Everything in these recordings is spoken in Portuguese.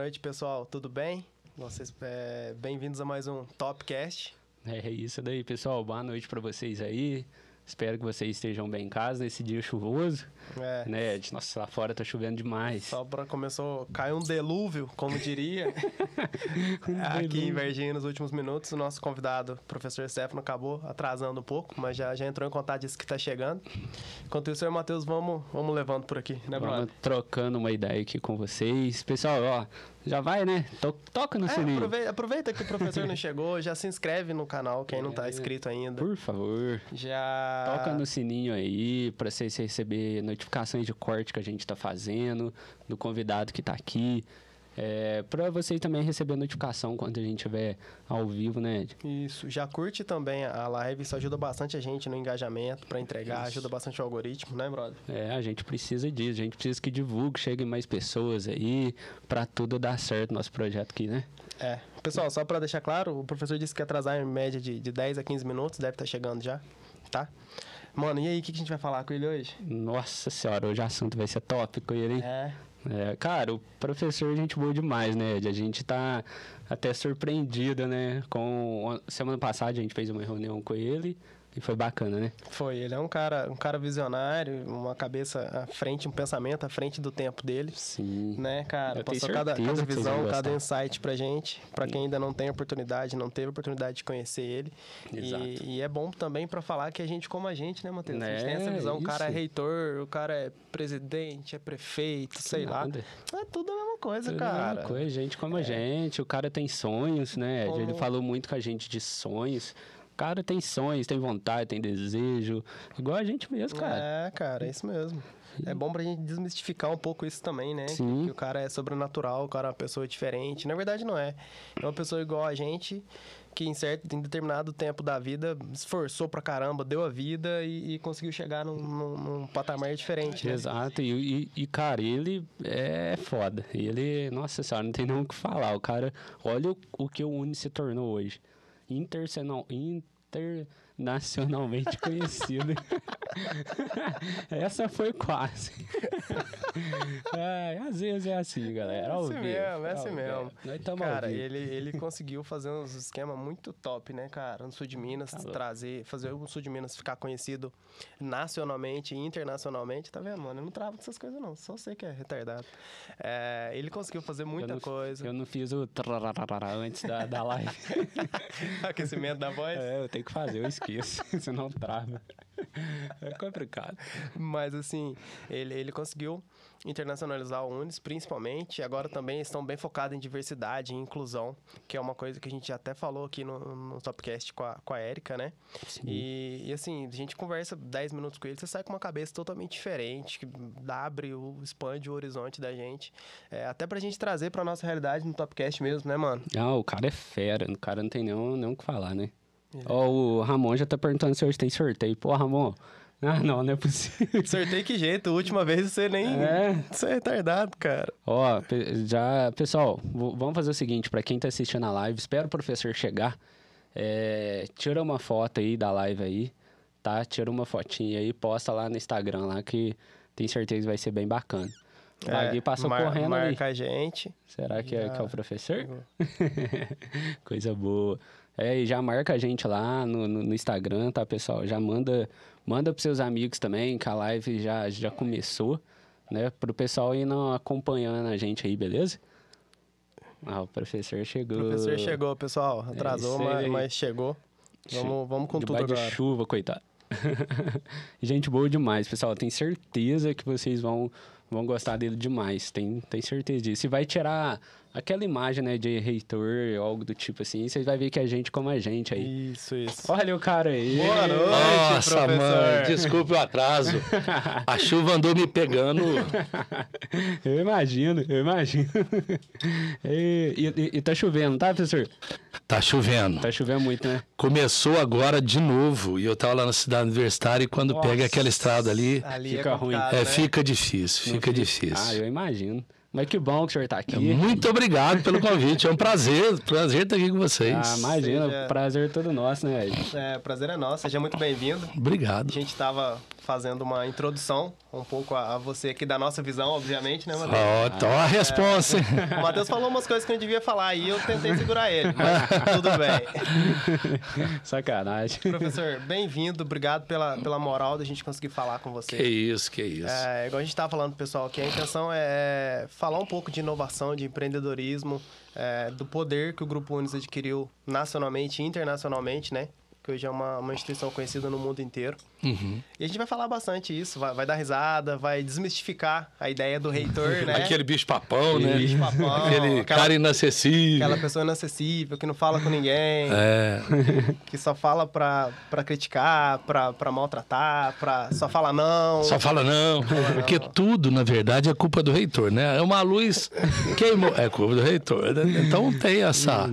noite, pessoal. Tudo bem? Vocês, é, bem-vindos a mais um Topcast. É isso daí, pessoal. Boa noite para vocês aí. Espero que vocês estejam bem em casa nesse dia chuvoso. É. Né? Nossa, lá fora tá chovendo demais. Só para começou, caiu um delúvio, como diria. um Aqui em Varginha, nos últimos minutos, o nosso convidado, professor Stefano, acabou atrasando um pouco, mas já, já entrou em contato, disse que tá chegando. Enquanto isso, eu e o Matheus vamos, vamos levando por aqui, né, Vamos brother? trocando uma ideia aqui com vocês. Pessoal, ó, já vai, né? To toca no É, sininho. aproveita, aproveita que o professor não chegou, já se inscreve no canal, quem não tá É. inscrito ainda. Por favor. Já. Toca no sininho aí para vocês receber notificações de corte que a gente tá fazendo, do convidado que tá aqui. É, para vocês também receber notificação quando a gente estiver ao vivo, né, Ed? Isso, já curte também a live, isso ajuda bastante a gente no engajamento para entregar, Isso. ajuda bastante o algoritmo, né, brother? É, a gente precisa disso, a gente precisa que divulgue, chegue mais pessoas aí, para tudo dar certo nosso projeto aqui, né? É. Pessoal, só para deixar claro, o professor disse que atrasar em média de, de 10 a 15 minutos, deve estar chegando já, tá? Mano, e aí, o que, que a gente vai falar com ele hoje? Nossa senhora, hoje o assunto vai ser tópico ele, hein? É, É, cara, o professor é gente boa demais, né? A gente tá até surpreendido, né? Com semana passada a gente fez uma reunião com ele e foi bacana, né? foi. Ele é um cara, um cara visionário, uma cabeça à frente, um pensamento à frente do tempo dele. Sim. Né, cara? Eu Passou cada, cada que visão, cada insight pra gente, pra quem ainda não tem oportunidade, não teve oportunidade de conhecer ele. Exato. E, e é bom também pra falar que a gente como a gente, né, Matheus? A gente tem É, essa visão, o cara é reitor, o cara é presidente, é prefeito, sei lá. Nada. É tudo a mesma coisa, Tudo a mesma cara. Coisa, gente como a gente, o cara tem sonhos, né? Ed? Ele Como- falou muito com a gente de sonhos. O cara tem sonhos, tem vontade, tem desejo, igual a gente mesmo, cara. É, cara, é isso mesmo. É bom pra gente desmistificar um pouco isso também, né? Sim. Que o cara é sobrenatural, o cara é uma pessoa diferente. Na verdade, não é. É uma pessoa igual a gente, que em certo, em determinado tempo da vida, esforçou pra caramba, deu a vida e, e conseguiu chegar num, num- num patamar diferente. né? Exato, e, e- cara, ele é foda. Ele, nossa senhora, não tem nem o que falar. O cara, olha o, o que o Uni se tornou hoje. Internacional, they're internacionalmente conhecido. Essa foi quase. É, às vezes é assim, galera. É assim mesmo, é assim mesmo. Nós Cara, ele, ele conseguiu fazer uns esquemas muito top, né, cara? No sul de Minas, Tá louco. trazer, fazer o sul de Minas ficar conhecido nacionalmente e internacionalmente. Tá vendo, mano? Eu não travo com essas coisas, não. Só sei que é retardado. É, ele conseguiu fazer muita eu não, coisa. Eu não fiz o antes da, da live. Aquecimento da voz. É, eu tenho que fazer, eu esqueço, senão trava. É complicado. Mas assim, ele, ele conseguiu internacionalizar o Unis, principalmente. E agora também estão bem focados em diversidade e inclusão, que é uma coisa que a gente até falou aqui no, no Topcast com a, com a Erika, né? E, e, assim, a gente conversa 10 minutos com ele, você sai com uma cabeça totalmente diferente, que abre, o, expande o horizonte da gente. É, até pra gente trazer pra nossa realidade no Topcast mesmo, né, mano? Não, o cara é fera, o cara não tem nem o que falar, né? Ó, o Ramon já tá perguntando se hoje tem sorteio. Pô, Ramon, ah, não, não é possível. Sorteio que jeito, última vez você nem. É. Você é retardado, cara. Ó, já, pessoal, vamos fazer o seguinte, pra quem tá assistindo a live, espera o professor chegar, é, tira uma foto aí da live aí, tá? Tira uma fotinha aí, posta lá no Instagram lá que tem certeza que vai ser bem bacana. O Magui passou mar- correndo ali. Marca a gente. Será que é, que é o professor? Coisa boa. É, e já marca a gente lá no, no, no Instagram, tá, pessoal? Já manda, manda pros seus amigos também, que a live já, já começou, né? Pro pessoal ir não acompanhando a gente aí, beleza? Ah, o professor chegou. O professor chegou, pessoal. Atrasou, isso mas, mas chegou. Vamos, vamos com tudo Debaixo de agora. chuva, coitado. gente boa demais, pessoal. Tenho certeza que vocês vão, vão gostar dele demais. Tem, tem certeza disso. E vai tirar aquela imagem, né, de reitor, algo do tipo assim. Vocês vão ver que é gente como a gente aí. Isso, isso. Olha o cara aí. Boa noite, Nossa, professor. mano, desculpe o atraso. A chuva andou me pegando. Eu imagino, eu imagino. E, e- e tá chovendo, tá, professor? Tá chovendo. Tá chovendo muito, né? Começou agora de novo. E eu tava lá na cidade universitária e quando Nossa. pega aquela estrada ali, Ali Fica é ruim. complicado, é, né? fica difícil, fica Ah, difícil. eu imagino. Mas que bom que o senhor tá aqui. Muito obrigado pelo convite. É um prazer, prazer estar aqui com vocês. Ah, imagina, Seja- prazer todo nosso, né? Ed? É, prazer é nosso. Seja muito bem-vindo. A Obrigado. gente tava fazendo uma introdução um pouco a, a você aqui da nossa visão, obviamente, né, Matheus? Ó, então a resposta. hein? O Matheus falou umas coisas que eu não devia falar e eu tentei segurar ele, mas tudo bem. Sacanagem. Professor, bem-vindo, obrigado pela, pela moral da gente conseguir falar com você. Que isso, que isso. É, igual a gente estava falando, pessoal, que a intenção é falar um pouco de inovação, de empreendedorismo, é, do poder que o Grupo Unis adquiriu nacionalmente e internacionalmente, né? Que hoje é uma, uma instituição conhecida no mundo inteiro. Uhum. E a gente vai falar bastante isso, vai, vai dar risada, vai desmistificar a ideia do reitor, né? Aquele bicho papão, né? Bicho papão, Aquele aquela- cara inacessível. Aquela pessoa inacessível, que não fala com ninguém, É, que só fala pra, pra criticar, pra, pra maltratar, pra, só fala não. só fala não. Porque tudo, na verdade, é culpa do reitor, né? É uma luz queimou. É culpa do reitor. né? Então tem essa,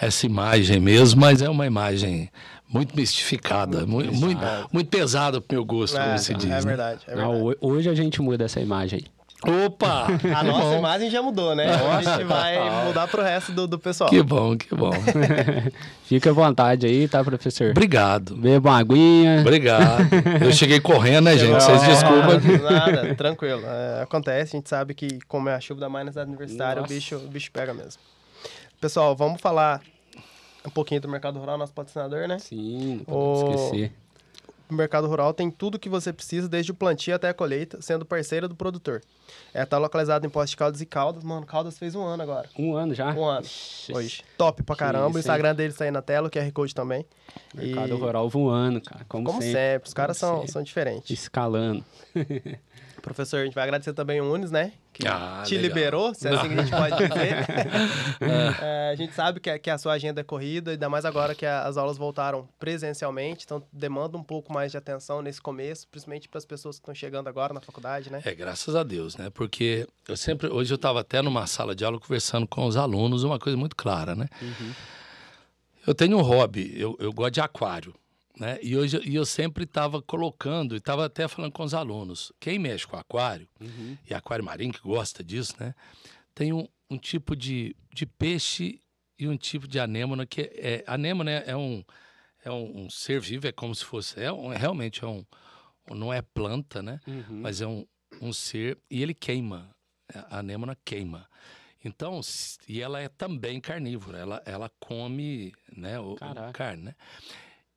essa imagem mesmo, mas é uma imagem muito mistificada, muito, muito, muito pesada pro meu gosto, é, como se diz. é né? verdade, é verdade. Não, ho- hoje a gente muda essa imagem aí. Opa! A que nossa bom. imagem já mudou, né? A gente vai mudar pro resto do, do pessoal. Que bom, que bom. Fica à vontade aí, tá, professor? Obrigado. Beba uma aguinha. Obrigado. Eu cheguei correndo, né, gente? Vocês Não, desculpam. Nada, tranquilo. É, acontece, a gente sabe que como é a chuva da mais na cidade universitária, o Nossa. bicho, o bicho pega mesmo. Pessoal, vamos falar um pouquinho do mercado rural, nosso patrocinador, né? Sim, não pode esquecer. O mercado rural tem tudo que você precisa, desde o plantio até a colheita, sendo parceiro do produtor. É, tá localizado em Poste de Caldas e Caldas. Mano, Caldas fez um ano agora. Um ano já? Um ano. Hoje. Top pra caramba. isso, o Instagram deles tá aí na tela, o QR Code também. Mercado E, rural voando, cara. Como, como sempre. sempre, os caras são, sempre. são diferentes. Escalando. Professor, a gente vai agradecer também o Unis, né? Que Ah, te legal. liberou, se é assim que a gente pode dizer. É, a gente sabe que, a- que a sua agenda é corrida, ainda mais agora que a- as aulas voltaram presencialmente, então demanda um pouco mais de atenção nesse começo, principalmente para as pessoas que estão chegando agora na faculdade, né? É, graças a Deus, né? Porque eu sempre. Hoje eu estava até numa sala de aula conversando com os alunos, uma coisa muito clara, né? Eu tenho um hobby, eu, eu gosto de aquário. Né? E hoje e eu sempre estava colocando, e estava até falando com os alunos. Quem mexe com aquário, Uhum. e aquário marinho que gosta disso, né? Tem um, um tipo de, de peixe e um tipo de anêmona que é, é anêmona é, é um é um, um ser vivo, é como se fosse é um, realmente é um não é planta, né? Uhum. Mas é um, um ser e ele queima. A anêmona queima. Então, e ela é também carnívora, ela, ela come né, o, o carne, né?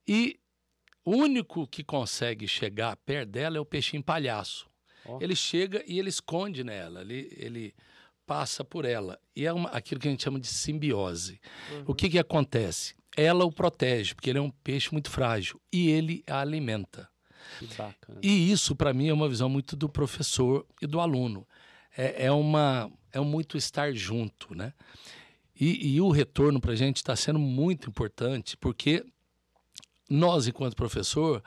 E o único que consegue chegar perto dela é o peixinho palhaço. Ó. Ele chega e ele esconde nela, ele, ele passa por ela. E é uma, aquilo que a gente chama de simbiose. O que, que acontece? Ela o protege, porque ele é um peixe muito frágil, e ele a alimenta. E isso, para mim, é uma visão muito do professor e do aluno. É, é, uma, é um muito estar junto, né? E, e o retorno para a gente está sendo muito importante, porque nós, enquanto professor,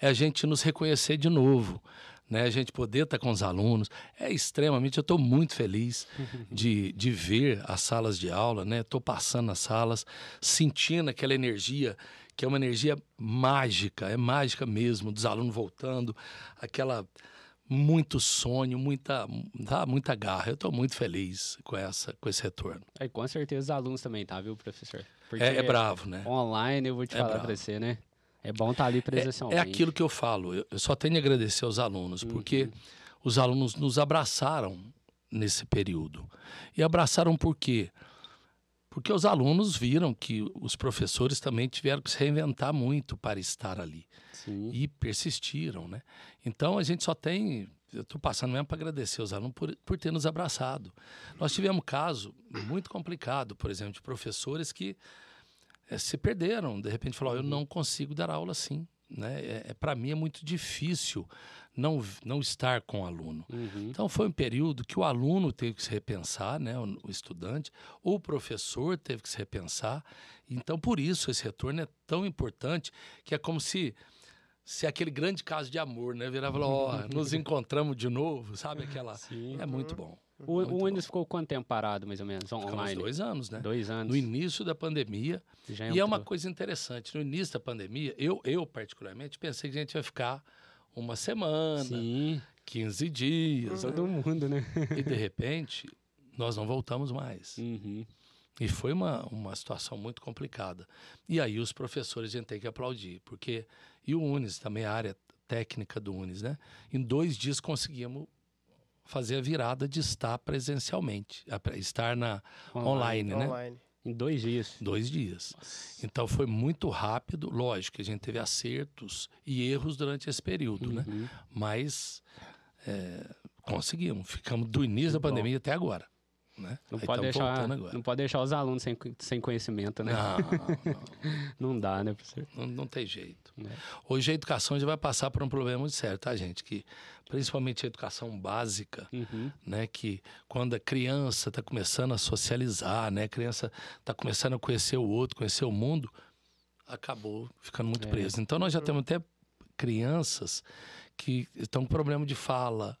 é a gente nos reconhecer de novo, né? A gente poder estar com os alunos. É extremamente, eu estou muito feliz de, de ver as salas de aula, né? Estou passando nas salas, sentindo aquela energia, que é uma energia mágica, é mágica mesmo, dos alunos voltando, aquela muito sonho, muita, tá, muita garra. Eu estou muito feliz com, essa, com esse retorno. Aí, com certeza os alunos também, tá, viu, professor? Porque É, é bravo, né? online, eu vou te É falar bravo. pra você, né? É bom estar ali É, presencialmente. é aquilo que eu falo. Eu, eu só tenho a agradecer aos alunos, porque os alunos nos abraçaram nesse período. E abraçaram por quê? Porque os alunos viram que os professores também tiveram que se reinventar muito para estar ali. Sim. E persistiram, né? Então a gente só tem. Eu estou passando mesmo para agradecer aos alunos por, por ter nos abraçado. Nós tivemos um caso muito complicado, por exemplo, de professores que eh, se perderam. De repente falaram: eu não consigo dar aula assim. Né? É, é, para mim é muito difícil não, não estar com o aluno. Uhum. Então foi um período que o aluno teve que se repensar, né, o, o estudante, ou o professor teve que se repensar. Então por isso esse retorno é tão importante que é como se se aquele grande caso de amor, né, virava e falou, ó, nos encontramos de novo, sabe aquela Sim. é muito bom. O, muito o. Windows ficou quanto tempo parado, mais ou menos, Ficamos online? dois anos, né? Dois anos. No início da pandemia, Já e é uma coisa interessante, no início da pandemia, eu, eu particularmente pensei que a gente ia ficar uma semana, Sim, 15 dias, todo mundo, né? e de repente nós não voltamos mais. Uhum. E foi uma, uma situação muito complicada. E aí os professores a gente tem que aplaudir, porque e o Unis também a área técnica do Unis, né? Em dois dias conseguimos fazer a virada de estar presencialmente, estar na online, online né? Online. Em dois dias. Dois dias. Nossa. Então foi muito rápido. Lógico que a gente teve acertos e erros durante esse período, né? uhum. né? Mas é, conseguimos. Ficamos do início que da pandemia bom. até agora. Né? Não, pode deixar, não pode deixar os alunos sem, sem conhecimento, né? Não, não. não dá, né, professor? Não, não tem jeito. É. Hoje a educação já vai passar por um problema muito sério, tá, gente? Que principalmente a educação básica, uhum. né? Que quando a criança está começando a socializar, né? A criança está começando a conhecer o outro, conhecer o mundo, acabou ficando muito é. preso. Então nós já temos até crianças que estão com problema de fala,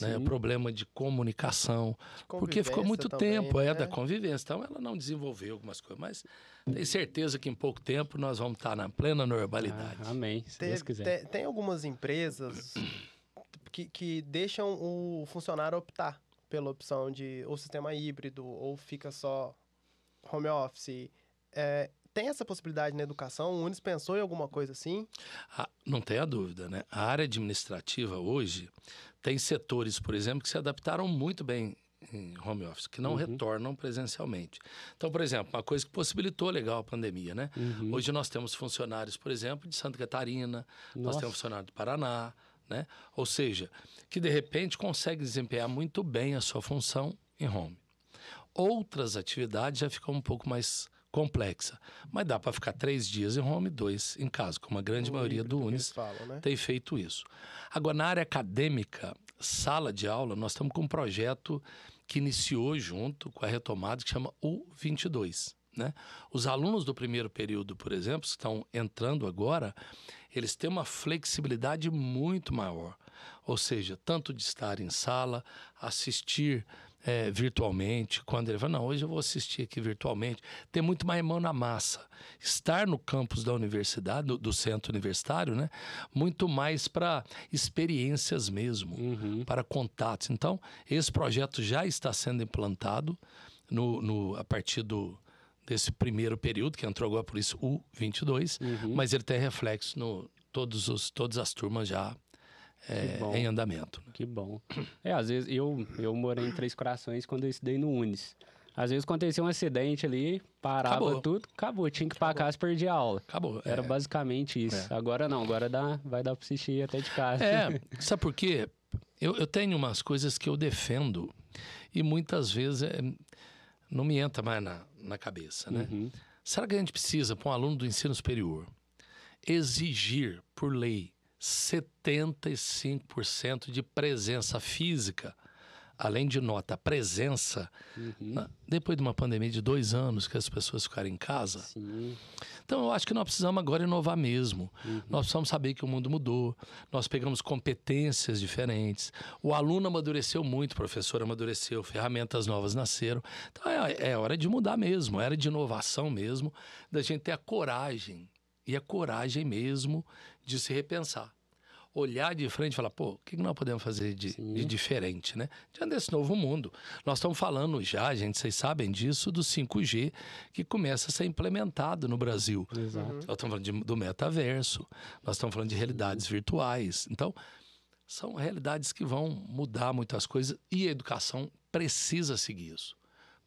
né? problema de comunicação, de porque ficou muito também, tempo, é, né? é, da convivência. Então ela não desenvolveu algumas coisas, mas tenho certeza que em pouco tempo nós vamos estar na plena normalidade. Ah, amém, se tem, Deus quiser. Tem, tem algumas empresas que, que deixam o funcionário optar pela opção de ou sistema híbrido ou fica só home office. É, tem essa possibilidade na educação? O Unis pensou em alguma coisa assim? Ah, não tenha dúvida, né? A área administrativa hoje tem setores, por exemplo, que se adaptaram muito bem em home office, que não uhum. retornam presencialmente. Então, por exemplo, uma coisa que possibilitou legal a pandemia, né? Uhum. Hoje nós temos funcionários, por exemplo, de Santa Catarina, Nossa. nós temos funcionários do Paraná, né? Ou seja, que de repente consegue desempenhar muito bem a sua função em home. Outras atividades já ficam um pouco mais complexa. Mas dá para ficar três dias em home, dois em casa, como a grande o maioria do Unis falam, né? tem feito isso. Agora, na área acadêmica, sala de aula, nós estamos com um projeto que iniciou junto com a retomada, que chama U22. Né? Os alunos do primeiro período, por exemplo, que estão entrando agora, eles têm uma flexibilidade muito maior. Ou seja, tanto de estar em sala, assistir é, virtualmente, quando ele fala, não, hoje eu vou assistir aqui virtualmente, ter muito mais mão na massa. Estar no campus da universidade, do, do centro universitário, né? Muito mais para experiências mesmo, uhum. para contatos. Então, esse projeto já está sendo implantado no, no, a partir do, desse primeiro período, que entrou agora por isso o 22, uhum. mas ele tem reflexo no todos os, todas as turmas já é, em andamento. Né? Que bom. É, às vezes eu, eu morei em Três Corações quando eu estudei no Unis. Às vezes acontecia um acidente ali, parava acabou. tudo, acabou. Tinha que ir pra casa perder a aula. Acabou. Era é. basicamente isso. É. Agora não, agora dá, vai dar pra assistir até de casa. É, sabe por quê? Eu, eu tenho umas coisas que eu defendo e muitas vezes é, não me entra mais na, na cabeça, né? Uhum. Será que a gente precisa, para um aluno do ensino superior, exigir por lei 75% de presença física, além de nota, presença, uhum. depois de uma pandemia de dois anos que as pessoas ficaram em casa. Sim. Então, eu acho que nós precisamos agora inovar mesmo. Uhum. Nós precisamos saber que o mundo mudou, nós pegamos competências diferentes, o aluno amadureceu muito, o professor amadureceu, ferramentas novas nasceram. Então, é, é hora de mudar mesmo, é hora de inovação mesmo, da gente ter a coragem e a coragem mesmo de se repensar. Olhar de frente e falar, pô, o que nós podemos fazer de, de, diferente, né? Diante desse novo mundo. Nós estamos falando já, gente, vocês sabem disso, do 5G que começa a ser implementado no Brasil. Exato. Nós estamos falando de, do metaverso, nós estamos falando de realidades virtuais. Então, são realidades que vão mudar muitas coisas e a educação precisa seguir isso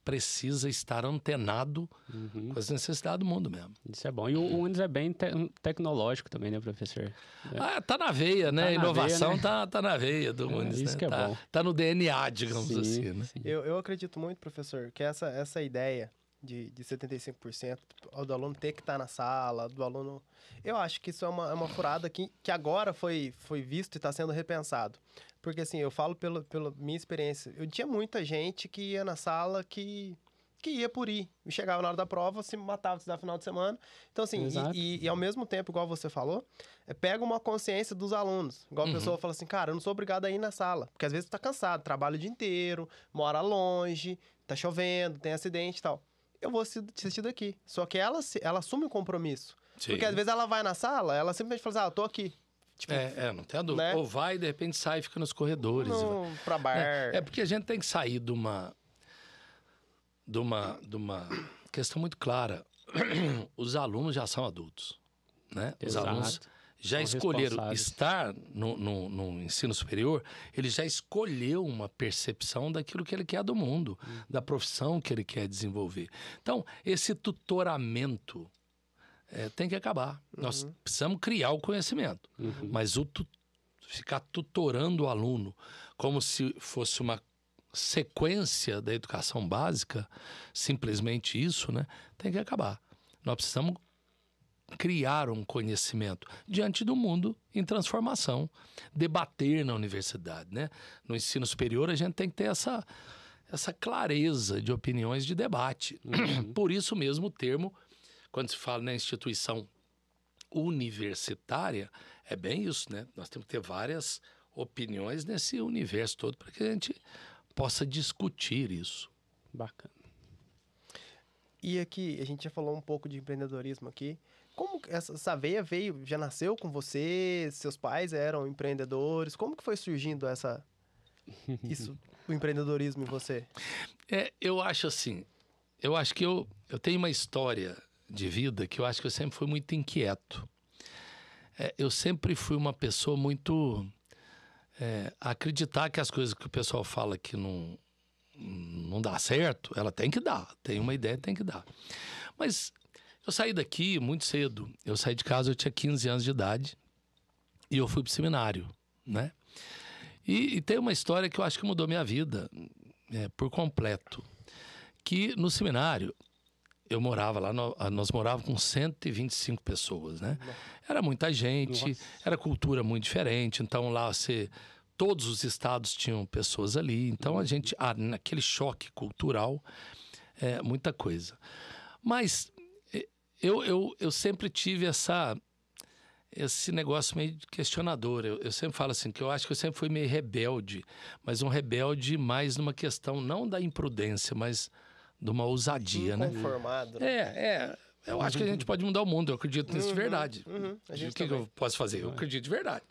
precisa estar antenado uhum. com as necessidades do mundo mesmo. Isso é bom. E o Windows é bem te tecnológico também, né, professor? É. Ah, tá na veia, né? Tá Inovação veia, né? Tá, tá na veia do é, Windows, Isso né? que é tá, bom. Tá no DNA, digamos sim, assim, né? Eu, eu acredito muito, professor, que essa, essa ideia de, de 75% do aluno ter que estar tá na sala, do aluno... Eu acho que isso é uma, é uma furada que, que agora foi, foi visto e está sendo repensado. Porque, assim, eu falo pela, pela minha experiência. Eu tinha muita gente que ia na sala que, que ia por ir. E chegava na hora da prova, se matava se dar final de semana. Então, assim, e, e, e, ao mesmo tempo, igual você falou, é, pega uma consciência dos alunos. Igual a uhum. pessoa fala assim, cara, eu não sou obrigado a ir na sala. Porque às vezes tu tá cansado, trabalha o dia inteiro, mora longe, tá chovendo, tem acidente e tal. Eu vou assistir daqui. Só que ela, ela assume o compromisso. Sim. Porque às vezes ela vai na sala, ela simplesmente fala assim, ah, eu tô aqui. Tipo, é, é, não tem a dúvida. Né? Ou vai e de repente sai e fica nos corredores. No, pra bar. É, é, porque a gente tem que sair de uma. de uma, de uma questão muito clara. Os alunos já são adultos. Né? Os alunos já escolheram estar no, no, no, ensino superior, ele já escolheu uma percepção daquilo que ele quer do mundo, uhum. da profissão que ele quer desenvolver. Então, esse tutoramento é, tem que acabar. Uhum. Nós precisamos criar o conhecimento, uhum. mas o tu, ficar tutorando o aluno como se fosse uma sequência da educação básica, simplesmente isso, né, tem que acabar. Nós precisamos criar um conhecimento diante do mundo em transformação, debater na universidade, né? No ensino superior a gente tem que ter essa essa clareza de opiniões de debate. Uhum. Por isso mesmo o termo quando se fala na instituição universitária, é bem isso, né? Nós temos que ter várias opiniões nesse universo todo para que a gente possa discutir isso. Bacana. E aqui, a gente já falou um pouco de empreendedorismo aqui. Como essa, essa veia veio, já nasceu com você? Seus pais eram empreendedores? Como que foi surgindo essa isso, o empreendedorismo em você? É, eu acho assim, eu acho que eu, eu tenho uma história de vida que eu acho que eu sempre fui muito inquieto. É, eu sempre fui uma pessoa muito é, acreditar que as coisas que o pessoal fala que não, não dá certo, ela tem que dar. Tem uma ideia, tem que dar. Mas eu saí daqui muito cedo. Eu saí de casa, eu tinha 15 anos de idade e eu fui para o seminário, né? E, e, tem uma história que eu acho que mudou minha vida é, por completo. Que no seminário, eu morava lá, nós morávamos com 125 pessoas, né? Era muita gente, Nossa. era cultura muito diferente. Então lá você todos os estados tinham pessoas ali. Então a uhum. gente, ah, naquele choque cultural, é muita coisa. Mas eu, eu, eu sempre tive essa esse negócio meio questionador. Eu, eu, sempre falo assim, que eu acho que eu sempre fui meio rebelde, mas um rebelde mais numa questão não da imprudência, mas de uma ousadia, né? Conformado. Né? É, é. Eu acho que a gente pode mudar o mundo, eu acredito nisso uhum, de verdade. Uhum, o que, que, eu posso fazer? Eu acredito de verdade.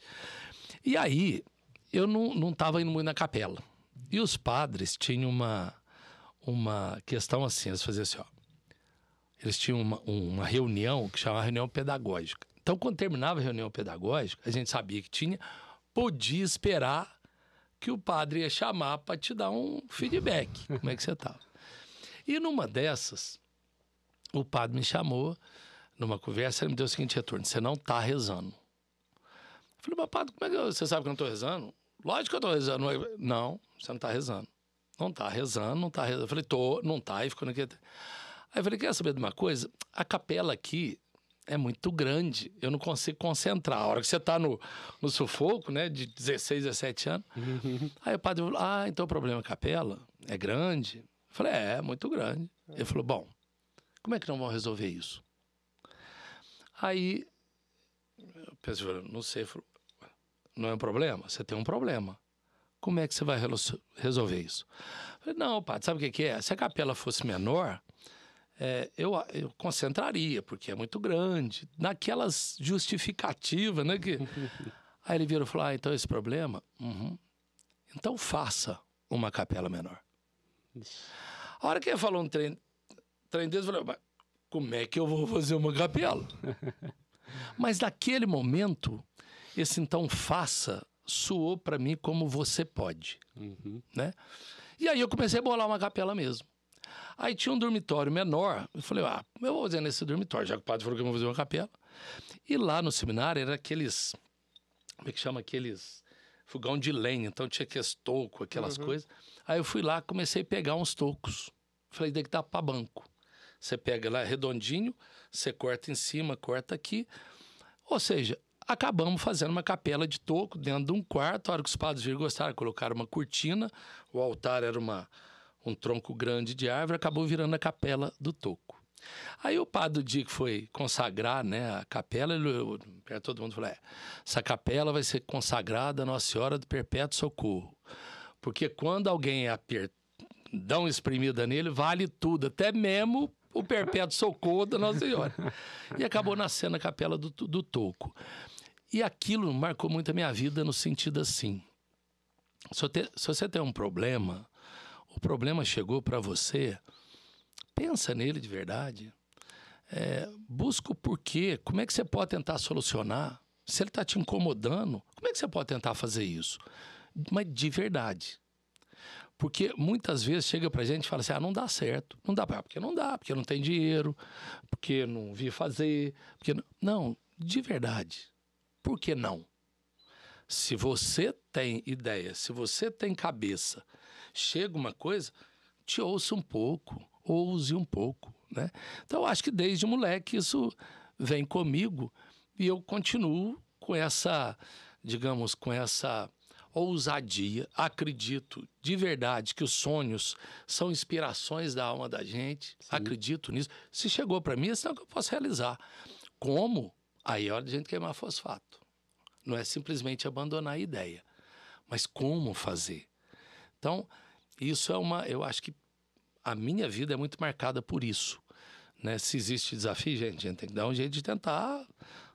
E aí, eu não, não tava indo muito na capela. E os padres tinham uma, uma questão assim, eles faziam assim, ó. Eles tinham uma, uma reunião que chamava reunião pedagógica. Então, quando terminava a reunião pedagógica, a gente sabia que tinha, podia esperar que o padre ia chamar para te dar um feedback. Como é que você estava? E numa dessas, o padre me chamou numa conversa e me deu o seguinte retorno: você não está rezando. Eu falei, mas padre, como é que eu, você sabe que eu não estou rezando? Lógico que eu estou rezando. Não, você não está rezando. Não está rezando, não está rezando. Eu falei, tô, não está, e ficou naquele. Aí eu falei, quer saber de uma coisa? A capela aqui é muito grande, eu não consigo concentrar. A hora que você está no, no sufoco, né, de 16, 17 anos. Aí o padre falou, ah, então o problema é a capela? É grande? Eu falei, é, muito grande. Ele falou, bom, como é que não vão resolver isso? Aí, eu pensei, não sei, não é um problema? Você tem um problema. Como é que você vai resolver isso? Eu falei, não, padre, sabe o que é? Se a capela fosse menor, é, eu, eu concentraria, porque é muito grande. Naquelas justificativas, né? Que... Aí ele virou e falou: Ah, então esse problema? Uhum. Então faça uma capela menor. A hora que ele falou um trem, trem desse, eu falei: Mas como é que eu vou fazer uma capela? Mas naquele momento, esse então faça soou para mim como você pode, uhum. né? E aí eu comecei a bolar uma capela mesmo. Aí tinha um dormitório menor. Eu falei, ah, eu vou fazer nesse dormitório, já que o padre falou que eu vou fazer uma capela. E lá no seminário era aqueles. Como é que chama? Aqueles. Fogão de lenha. Então tinha aqueles tocos, aquelas uhum. coisas. Aí eu fui lá, comecei a pegar uns tocos. Falei, tem que dar para banco. Você pega lá redondinho, você corta em cima, corta aqui. Ou seja, acabamos fazendo uma capela de toco dentro de um quarto. A hora que os padres viram gostaram, colocaram uma cortina. O altar era uma, um tronco grande de árvore, acabou virando a capela do toco. Aí o padre, do foi consagrar né, a capela, ele perto todo mundo falou: é, essa capela vai ser consagrada a Nossa Senhora do Perpétuo Socorro. Porque quando alguém aper... dá uma espremida nele, vale tudo, até mesmo o Perpétuo Socorro da Nossa Senhora. E acabou nascendo a capela do, do Toco. E aquilo marcou muito a minha vida no sentido assim: se, te, se você tem um problema, o problema chegou para você, pensa nele de verdade. É, busca o porquê, como é que você pode tentar solucionar, Se ele está te incomodando, como é que você pode tentar fazer isso? Mas de verdade. Porque muitas vezes chega pra gente e fala assim: ah, não dá certo. Não dá, porque não dá, porque não tem dinheiro, porque não vi fazer. Porque não... não, de verdade. Por que não? Se você tem ideia, se você tem cabeça, chega uma coisa, te ouça um pouco, ouse um pouco, né? Então, acho que desde moleque isso vem comigo e eu continuo com essa, digamos, com essa ousadia. Acredito de verdade que os sonhos são inspirações da alma da gente. Sim. Acredito nisso. Se chegou para mim, é sinal que eu posso realizar. Como? Aí é hora de a gente queimar fosfato. Não é simplesmente abandonar a ideia, mas como fazer. Então, isso é uma. Eu acho que a minha vida é muito marcada por isso. Né? Se existe desafio, gente, a gente tem que dar um jeito de tentar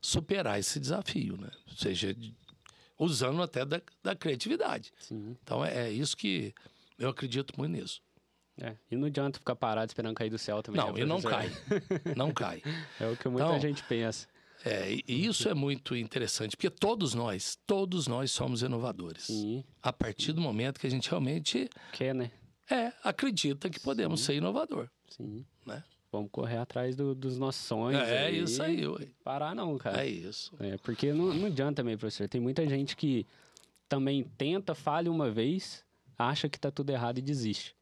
superar esse desafio, né? Seja usando até da, da criatividade. Sim. Então é, é, isso que eu acredito muito nisso. É, e não adianta ficar parado esperando cair do céu também. Não, né, e não cai. não cai. É o que muita então, gente pensa. É, e isso é muito interessante, porque todos nós, todos nós somos inovadores. Sim. A partir do momento que a gente realmente... Quer, né? É, acredita que podemos Sim. ser inovador. Sim. Né? Vamos correr atrás do, dos nossos sonhos. É, isso aí, ué. Parar não, cara. É isso. É, porque não, não adianta também, professor. Tem muita gente que também tenta, falha uma vez, acha que tá tudo errado e desiste.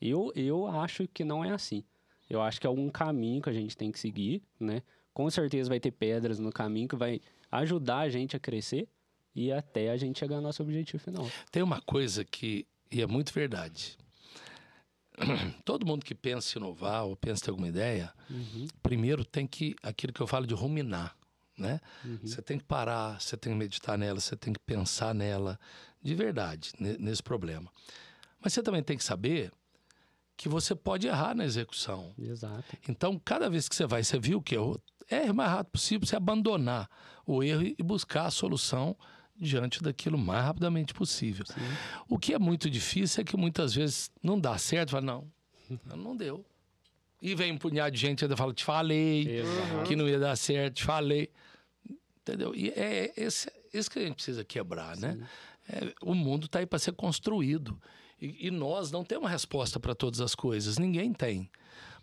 Eu, eu acho que não é assim. Eu acho que é algum caminho que a gente tem que seguir, né? Com certeza vai ter pedras no caminho que vai ajudar a gente a crescer e até a gente chegar ao nosso objetivo final. Tem uma coisa que, e é muito verdade, todo mundo que pensa em inovar ou pensa em ter alguma ideia, uhum. primeiro tem que, aquilo que eu falo de ruminar, né? Uhum. Você tem que parar, você tem que meditar nela, você tem que pensar nela, de verdade, nesse problema. Mas você também tem que saber que você pode errar na execução. Exato. Então, cada vez que você vai, você viu que errou, erre o mais rápido possível, você abandonar o erro e buscar a solução diante daquilo o mais rapidamente possível. Sim. O que é muito difícil é que muitas vezes não dá certo, fala, não, não deu. E vem um punhado de gente ainda fala, te falei, Exato. que não ia dar certo, te falei. Entendeu? E é esse, esse que a gente precisa quebrar, né? Sim. né? É, o mundo está aí para ser construído. E, e, nós não temos resposta para todas as coisas, ninguém tem.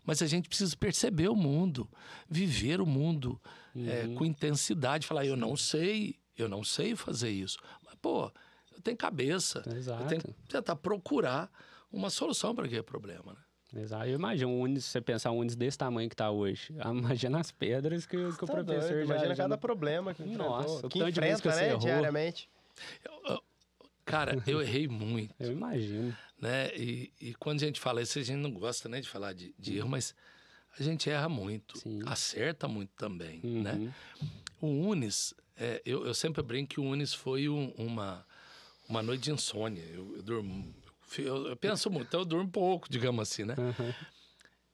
Mas a gente precisa perceber o mundo, viver o mundo uhum. é, com intensidade, falar, eu não sei, eu não sei fazer isso. Mas, pô, eu tenho cabeça. Exato. Eu tenho que tentar procurar uma solução para aquele problema, né? Exato. Eu imagino um Unis, você pensar um Unis desse tamanho que está hoje. Imagina as pedras que, que tá o professor doido, já... Imagina cada problema que Nossa, que enfrenta, né, diariamente. Eu, eu, cara, eu errei muito. eu imagino. Né? E, e, quando a gente fala isso, a gente não gosta né, de falar de, de erro, mas a gente erra muito. Sim. Acerta muito também, uhum. né? O Unis, é, eu, eu, sempre brinco que o Unis foi um, uma, uma noite de insônia. Eu, eu durmo. Eu, eu, penso muito, então eu durmo pouco, digamos assim, né? Uhum.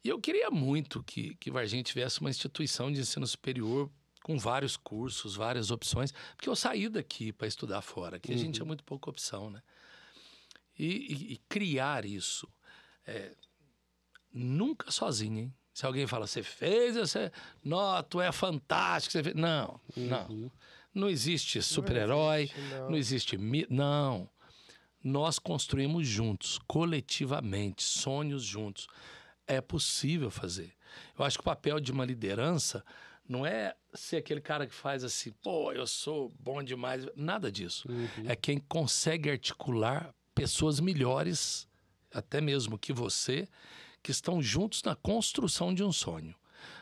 E eu queria muito que, que Varginha tivesse uma instituição de ensino superior com vários cursos, várias opções, porque eu saí daqui para estudar fora, aqui uhum. a gente tinha muito pouca opção, né? E, e, e criar isso, é, nunca sozinho, hein? Se alguém fala, você fez, você. Não, tu é fantástico. Você fez. Não, uhum. não. Não existe super-herói, não, não existe. Não. Nós construímos juntos, coletivamente, sonhos juntos. É possível fazer. Eu acho que o papel de uma liderança não é ser aquele cara que faz assim, pô, eu sou bom demais. Nada disso. Uhum. É quem consegue articular pessoas melhores, até mesmo que você, que estão juntos na construção de um sonho,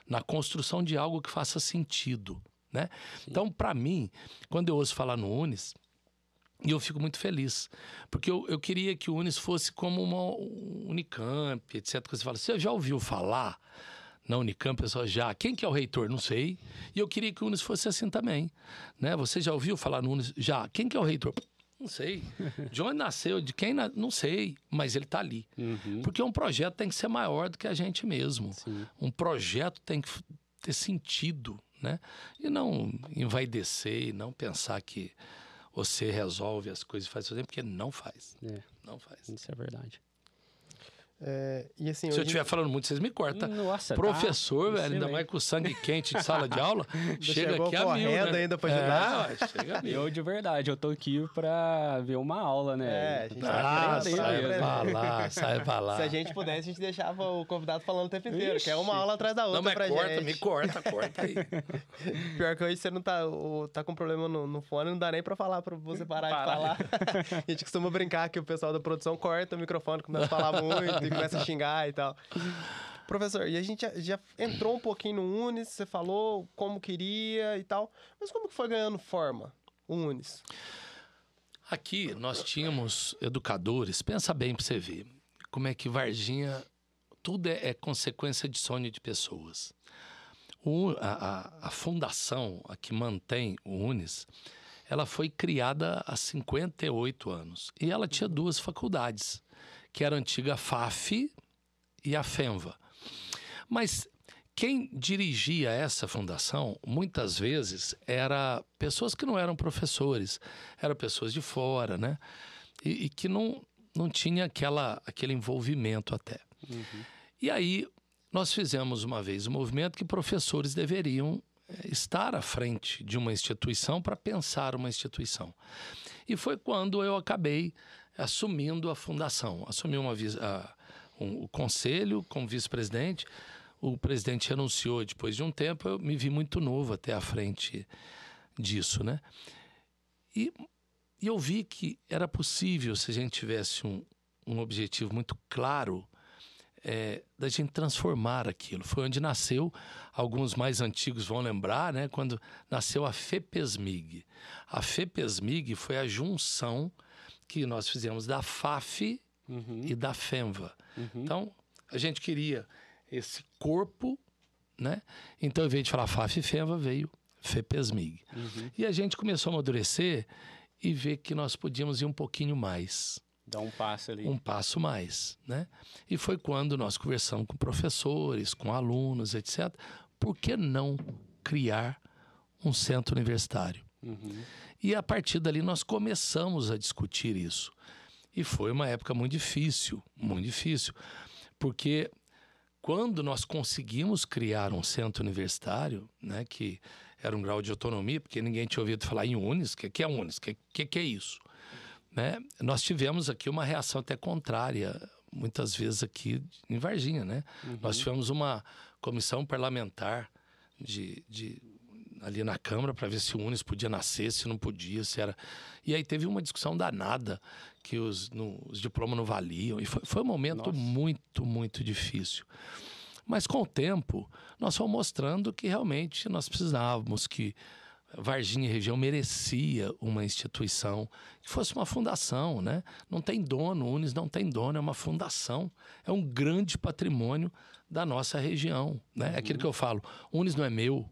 na construção de algo que faça sentido. Né? Então, para mim, quando eu ouço falar no Unis, e eu fico muito feliz, porque eu, eu queria que o Unis fosse como uma Unicamp, etc. Você fala, você já ouviu falar na Unicamp? Pessoal, já. Quem que é o reitor? Não sei. E eu queria que o Unis fosse assim também. Né? Você já ouviu falar no Unis? Já. Quem que é o reitor? Não sei. De onde nasceu, de quem na... não sei, mas ele está ali. Uhum. Porque um projeto tem que ser maior do que a gente mesmo. Sim. Um projeto tem que ter sentido né? E não envaidecer e não pensar que você resolve as coisas e faz sozinho, porque não faz. É. Não faz. Isso é verdade. É, e assim, Se eu estiver falando muito, vocês me cortam. Nossa, Professor, tá velho, ainda mais com sangue quente de sala de aula, chega chegou aqui a mil, correndo né? ainda pra ajudar. É, chega a. Eu, de verdade, eu tô aqui pra ver uma aula, né? É, a gente Pra vai Ah, sai pra lá, sai pra lá. Se a gente pudesse, a gente deixava o convidado falando o tempo inteiro, que é uma aula atrás da outra Não, mas pra corta, gente. me corta, corta aí. Pior que hoje você não tá, tá com problema no, no fone, não dá nem pra falar, pra você parar, Parar. de falar. a gente costuma brincar que o pessoal da produção corta o microfone, começa a falar muito e começa a xingar e tal. Professor, e a gente já, já entrou um pouquinho no Unis, você falou como queria e tal, mas como que foi ganhando forma o Unis? Aqui nós tínhamos educadores, pensa bem para você ver como é que Varginha, tudo é, é consequência de sonho de pessoas. O- a, a- fundação a que mantém o Unis, ela foi criada há 58 anos e ela tinha duas faculdades, que era a antiga FAF e a FENVA. Mas quem dirigia essa fundação, muitas vezes, era pessoas que não eram professores, eram pessoas de fora, né? E, e que não, não tinha aquela, aquele envolvimento até. E aí, nós fizemos uma vez um movimento que professores deveriam eh, estar à frente de uma instituição para pensar uma instituição. E foi quando eu acabei assumindo a fundação. Assumi uma, a- um- o conselho como vice-presidente. O presidente renunciou depois de um tempo. Eu me vi muito novo até à frente disso, né? E, e eu vi que era possível, se a gente tivesse um, um objetivo muito claro, é, da gente transformar aquilo. Foi onde nasceu, alguns mais antigos vão lembrar, né? Quando nasceu a FEPESMIG. A FEPESMIG foi a junção que nós fizemos da FAF e da FENVA. Então, a gente queria esse corpo, né? Então, em vez de falar FAF e FENVA, veio FEPESMIG. E a gente começou a amadurecer e ver que nós podíamos ir um pouquinho mais Dá um passo ali. um passo mais, né? E foi quando nós conversamos com professores, com alunos, etc. Por que não criar um centro universitário? E a partir dali nós começamos a discutir isso. E foi uma época muito difícil, muito difícil, porque quando nós conseguimos criar um centro universitário, né, que era um grau de autonomia, porque ninguém tinha ouvido falar em Unis, o que, que é Unis? O que, que, que é isso? né? Nós tivemos aqui uma reação até contrária, muitas vezes aqui em Varginha, né? Nós tivemos uma comissão parlamentar de, de ali na Câmara para ver se o Unis podia nascer, se não podia, se era. E aí teve uma discussão danada que os, no- os diplomas não valiam. E foi, foi um momento Nossa. muito, muito difícil. Mas com o tempo, nós fomos mostrando que realmente nós precisávamos que Varginha e região merecia uma instituição que fosse uma fundação, né? Não tem dono, o Unis não tem dono, é uma fundação, é um grande patrimônio da nossa região, né? É aquilo que eu falo, Unis não é meu.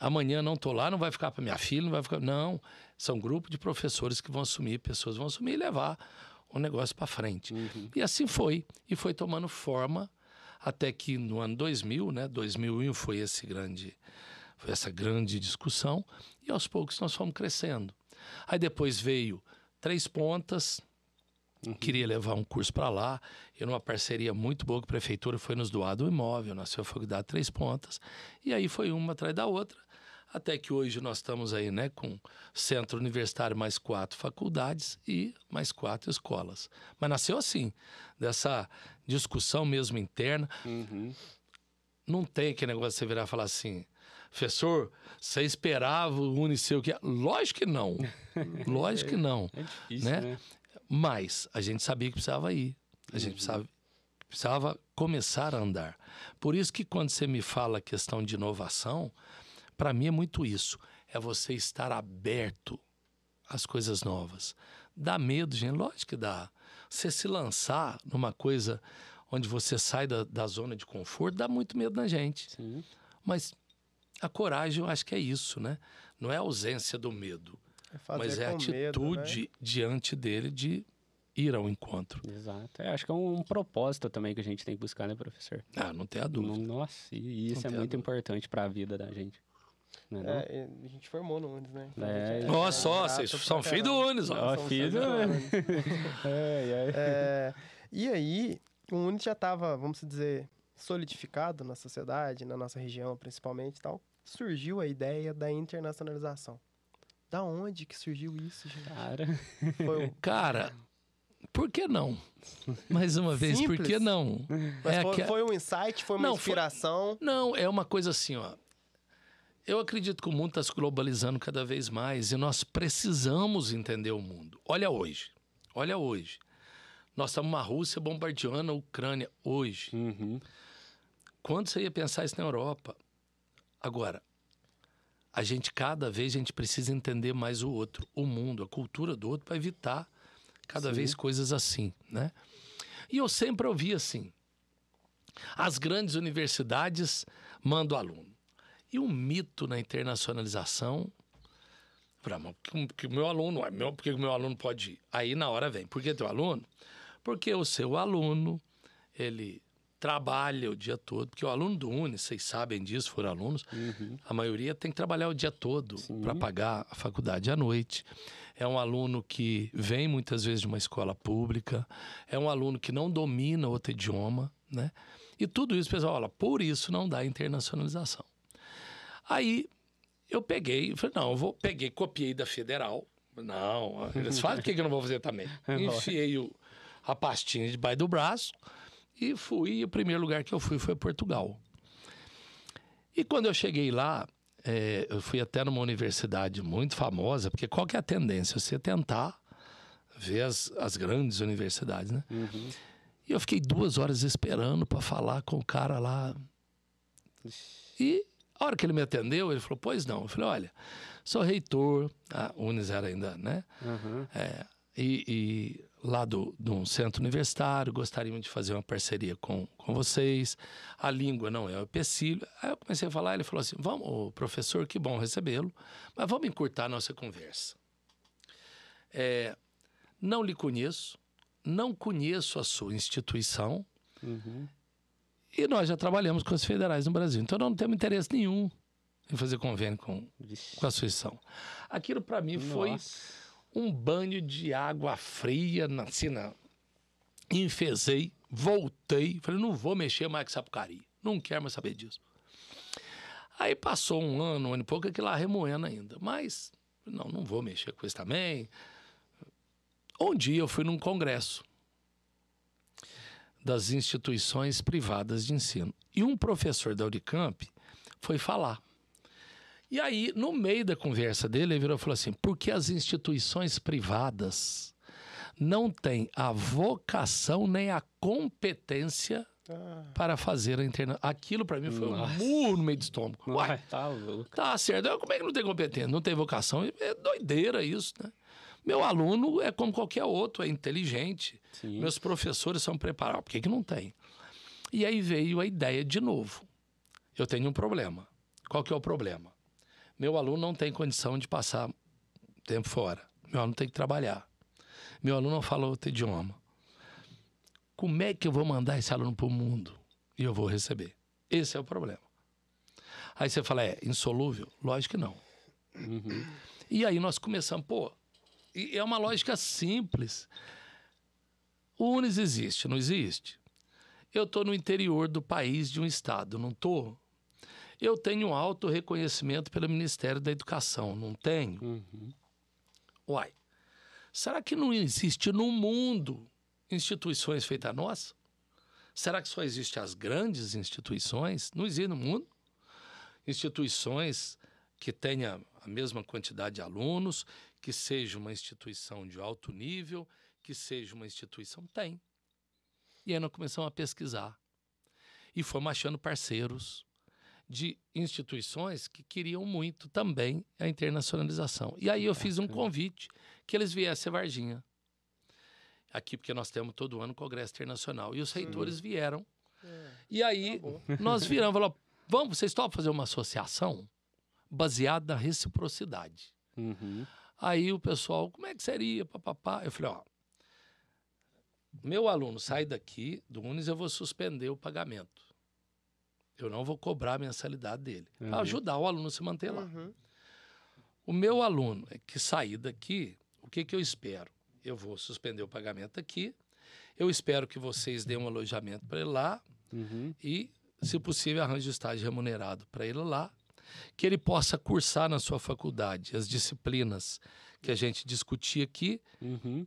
Amanhã não tô lá, não vai ficar para minha filha, não vai ficar, não. São grupo de professores que vão assumir, pessoas vão assumir e levar o negócio para frente. E assim foi, e foi tomando forma até que no ano 2000, né, 2001 foi esse grande foi essa grande discussão e aos poucos nós fomos crescendo. Aí depois veio Três Pontas, queria levar um curso para lá, e numa parceria muito boa com a prefeitura foi nos doado um imóvel, nasceu a faculdade Três Pontas, e aí foi uma atrás da outra, até que hoje nós estamos aí, né, com centro universitário mais quatro faculdades e mais quatro escolas. Mas nasceu assim, dessa discussão mesmo interna, Uhum. não tem aquele negócio de você virar e falar assim, professor, você esperava o Uniceu que... Lógico que não. Lógico que não. É difícil, Né? né? Mas a gente sabia que precisava ir. A gente precisava, precisava começar a andar. Por isso que quando você me fala a questão de inovação, para mim é muito isso. É você estar aberto às coisas novas. Dá medo, gente? Lógico que dá. Você se lançar numa coisa onde você sai da, da zona de conforto, dá muito medo na gente. Sim. Mas a coragem, eu acho que é isso, né? Não é a ausência do medo, É mas é a com medo, né? atitude diante dele de ir ao encontro. Exato. É, acho que é um, propósito também que a gente tem que buscar, né, professor? Ah, não tem a dúvida. Nossa, e isso Não é muito importante para a vida da gente. Não é, não? É, a gente formou no Unis, né? Então, É, a gente Olha só, vocês pra são filhos do. Unis, ó. Filho filhos do e aí, o Uni já estava, vamos dizer, solidificado na sociedade, na nossa região principalmente e tal, surgiu a ideia da internacionalização. Da onde que surgiu isso, gente? Cara, Foi o- Cara, por que não? Mais uma vez, por Simples. que não? Mas É foi, que- foi um insight, foi uma Não, foi- inspiração. Não, é uma coisa assim, ó. Eu acredito que o mundo está se globalizando cada vez mais e nós precisamos entender o mundo. Olha hoje, olha hoje. Nós estamos uma Rússia bombardeando a Ucrânia hoje. uhum. Quando você ia pensar isso na Europa? Agora, a gente cada vez a gente precisa entender mais o outro, o mundo, a cultura do outro para evitar cada Sim. vez coisas assim, né? E eu sempre ouvi assim: as grandes universidades mandam aluno. E o mito na internacionalização, Falei, ah, mas por que o meu aluno, é meu, por que o meu aluno pode ir? Aí na hora vem, por que teu aluno? Porque o seu aluno, ele trabalha o dia todo, porque o aluno do Uni, vocês sabem disso, foram alunos, a maioria tem que trabalhar o dia todo para pagar a faculdade à noite. É um aluno que vem muitas vezes de uma escola pública, é um aluno que não domina outro idioma, né? E tudo isso, pessoal, olha, por isso não dá internacionalização. Aí eu peguei, falei, não, eu vou, peguei, copiei da Federal. Não, eles fazem, por que que eu não vou fazer também? Enfiei o, a pastinha debaixo do braço e fui. E o primeiro lugar que eu fui foi Portugal. E quando eu cheguei lá, é, eu fui até numa universidade muito famosa, porque qual que é a tendência? Você tentar ver as, as grandes universidades, né? E eu fiquei duas horas esperando para falar com o cara lá. E a hora que ele me atendeu, ele falou: Pois não. Eu falei: Olha, sou reitor, a Unis era ainda, né? Uhum. É, e, e lá do, de um centro universitário, gostaríamos de fazer uma parceria com, com vocês. A língua não é o empecilho. Aí eu comecei a falar, ele falou assim: Vamos, professor, que bom recebê-lo, mas vamos encurtar a nossa conversa. É, não lhe conheço, não conheço a sua instituição. Uhum. E nós já trabalhamos com as federais no Brasil. Então, não temos interesse nenhum em fazer convênio com, Vixe. com a instituição. Aquilo, para mim, foi Nossa. um banho de água fria, na, assim, na... enfesei, voltei. Falei, não vou mexer mais com essa porcaria. Não quero mais saber disso. Aí passou um ano, um ano e pouco, aquilo lá remoendo ainda. Mas, não, não vou mexer com isso também. Um dia eu fui num congresso das instituições privadas de ensino. E um professor da Unicamp foi falar. E aí, no meio da conversa dele, ele virou e falou assim: porque as instituições privadas não têm a vocação nem a competência Ah, para fazer a internet. Aquilo para mim foi Nossa. um murro no meio do estômago. Uai, tá louco. Tá certo. Eu, Como é que não tem competência? Não tem vocação? É doideira isso, né? Meu aluno é como qualquer outro, é inteligente. Sim. Meus professores são preparados. Por que, que não tem? E aí veio a ideia de novo. Eu tenho um problema. Qual que é o problema? Meu aluno não tem condição de passar tempo fora. Meu aluno tem que trabalhar. Meu aluno não fala outro idioma. Como é que eu vou mandar esse aluno para o mundo e eu vou receber? Esse é o problema. Aí você fala, é insolúvel? Lógico que não. Uhum. E aí nós começamos, pô, e é uma lógica simples. O Unis existe, não existe? Eu estou no interior do país de um estado, não estou? Eu tenho alto reconhecimento pelo Ministério da Educação, não tenho? Uhum. Uai, será que não existe no mundo instituições feitas a nós? Será que só existem as grandes instituições? Não existe no mundo instituições que tenha a mesma quantidade de alunos, que seja uma instituição de alto nível, que seja uma instituição tem. E aí nós começamos a pesquisar e fomos achando parceiros de instituições que queriam muito também a internacionalização. E aí eu fiz um convite que eles viessem a Varginha. Aqui, porque nós temos todo ano Congresso Internacional. E os reitores vieram. E aí nós viramos e falamos, vamos, vocês topam fazer uma associação baseada na reciprocidade. Uhum. Aí o pessoal, como é que seria? Papapá. Eu falei, ó, meu aluno sai daqui do Unis, eu vou suspender o pagamento. Eu não vou cobrar a mensalidade dele. Uhum. Para ajudar o aluno a se manter lá. uhum. O meu aluno que sair daqui, o que, que eu espero? Eu vou suspender o pagamento aqui Eu espero que vocês deem um alojamento para ele lá Uhum. e, se possível, arranje estágio remunerado para ele lá, que ele possa cursar na sua faculdade as disciplinas que a gente discutia aqui. Uhum.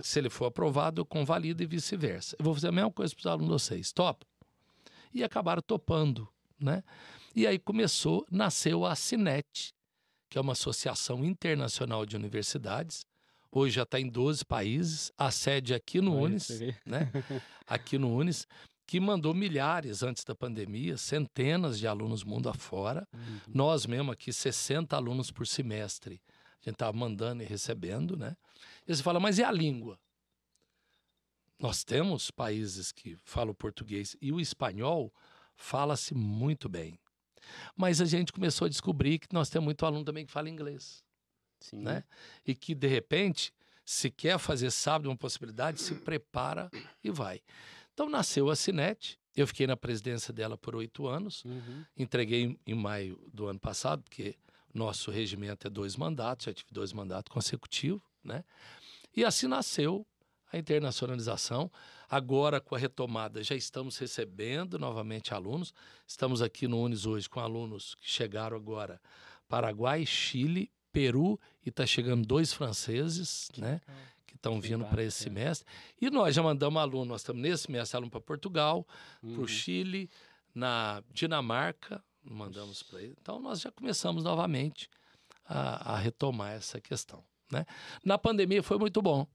Se ele for aprovado, eu convalido e vice-versa. Eu vou fazer a mesma coisa para os alunos de vocês. Top? E acabaram topando, né? E aí começou, nasceu a Cinet, que é uma associação internacional de universidades. Hoje já está em 12 países. A sede é aqui no Olha, Unis, né? Aqui no Unis, que mandou milhares antes da pandemia, centenas de alunos mundo afora. Uhum. Nós mesmo aqui, 60 alunos por semestre. A gente estava mandando e recebendo, né? E você fala, mas e a língua? Nós temos países que falam português e o espanhol fala-se muito bem. Mas a gente começou a descobrir que nós temos muito aluno também que fala inglês Sim. né? E que de repente, se quer fazer sábado uma possibilidade, se prepara e vai. Então nasceu a Cinet. Eu fiquei na presidência dela por oito anos. Uhum. Entreguei em, em maio do ano passado, porque nosso regimento é dois mandatos, já tive dois mandatos consecutivos, né? E assim nasceu a internacionalização. Agora, com a retomada, já estamos recebendo novamente alunos. Estamos aqui no Unis hoje com alunos que chegaram agora Paraguai, Chile, Peru e está chegando dois franceses, né? Estão vindo para esse bacana. semestre. E nós já mandamos aluno, nós estamos nesse semestre aluno para Portugal, para Uhum. o Chile, na Dinamarca, mandamos para ele. Então nós já começamos novamente a, a retomar essa questão. Né? Na pandemia foi muito bom,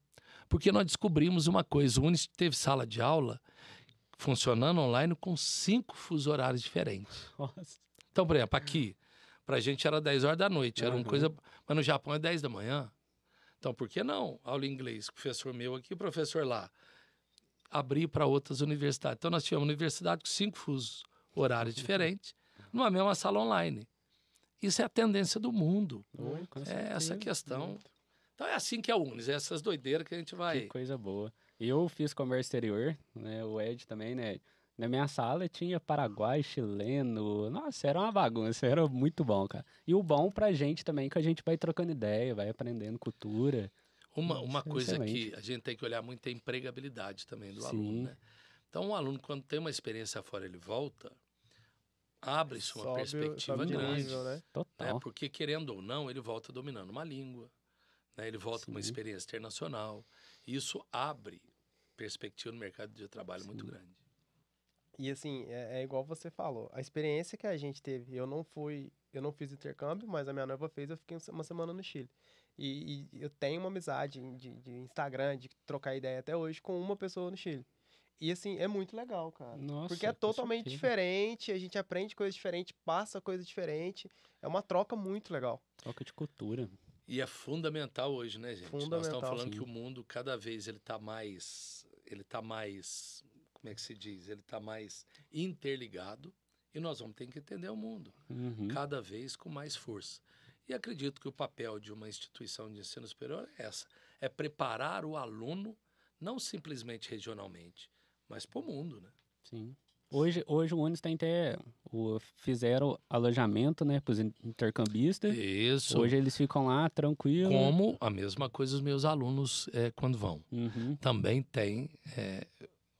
porque nós descobrimos uma coisa: o Unis teve sala de aula funcionando online com cinco fuso horários diferentes. Nossa. Então, por exemplo, aqui, para a gente era 10 horas da noite, era uma Uhum. coisa. Mas no Japão é 10 da manhã. Então, por que não? Aula em inglês, professor meu aqui, professor lá. Abrir para outras universidades. Então, nós tínhamos uma universidade com cinco fusos horários diferentes, numa mesma sala online. Isso é a tendência do mundo. Oi, É certeza. essa questão. Então, é assim que é a Unis, é essas doideiras que a gente vai. Que coisa boa. Eu fiz comércio exterior, né? O Ed também, né? Na minha sala tinha Paraguai, chileno. Nossa, era uma bagunça, era muito bom, cara. E o bom pra gente também, que a gente vai trocando ideia, vai aprendendo cultura. Uma, uma coisa excelente. que a gente tem que olhar muito é a empregabilidade também do Sim. aluno, né? Então, o aluno, quando tem uma experiência fora, ele volta, abre-se uma Sobe perspectiva sobe grande. nível, né? né? Total. Porque, querendo ou não, ele volta dominando uma língua, né? ele volta com uma Sim. experiência internacional. E isso abre perspectiva no mercado de trabalho muito Sim. grande. E assim, é, é igual você falou. A experiência que a gente teve, eu não fui, eu não fiz intercâmbio, mas a minha noiva fez, eu fiquei uma semana no Chile. E, e eu tenho uma amizade de, de Instagram, de trocar ideia até hoje com uma pessoa no Chile. E assim, é muito legal, cara. Nossa, Porque é totalmente diferente, a gente aprende coisa diferente, passa coisa diferente. É uma troca muito legal. Troca de cultura. E é fundamental hoje, né, gente? Nós Fundamental, estamos falando sim. que o mundo, cada vez, ele está mais... Ele está mais... Como é que se diz? Ele está mais interligado. E nós vamos ter que entender o mundo. Uhum. cada vez com mais força. E acredito que o papel de uma instituição de ensino superior é essa: é preparar o aluno, não simplesmente regionalmente, mas para o mundo, né? Sim. Hoje, hoje o Unis tem até. O, fizeram alojamento, né, para os intercambistas. Isso. Hoje eles ficam lá tranquilo. Como a mesma coisa os meus alunos é, quando vão. Uhum. Também tem. é,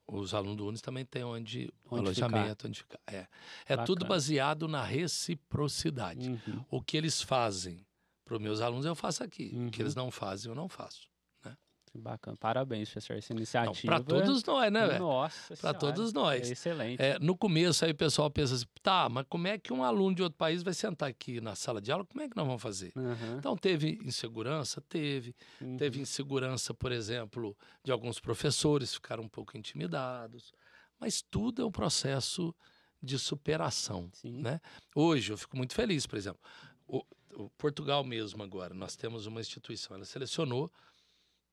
os alunos do Unis também têm onde, Onde alojamento, onde ficar. É, é tudo baseado na reciprocidade. Uhum. O que eles fazem para os meus alunos, eu faço aqui. O que Uhum. eles não fazem, eu não faço. Bacana. Parabéns, professor. Essa iniciativa. para todos nós, né, velho? Nossa Para todos nós. É excelente. É, no começo aí o pessoal pensa assim, tá, mas como é que um aluno de outro país vai sentar aqui na sala de aula? Como é que nós vamos fazer? Uhum. Então teve insegurança? Teve. Uhum. Teve insegurança, por exemplo, de alguns professores ficaram um pouco intimidados. Mas tudo é um processo de superação, Sim. né? Hoje eu fico muito feliz, por exemplo, o, o Portugal mesmo agora, nós temos uma instituição, ela selecionou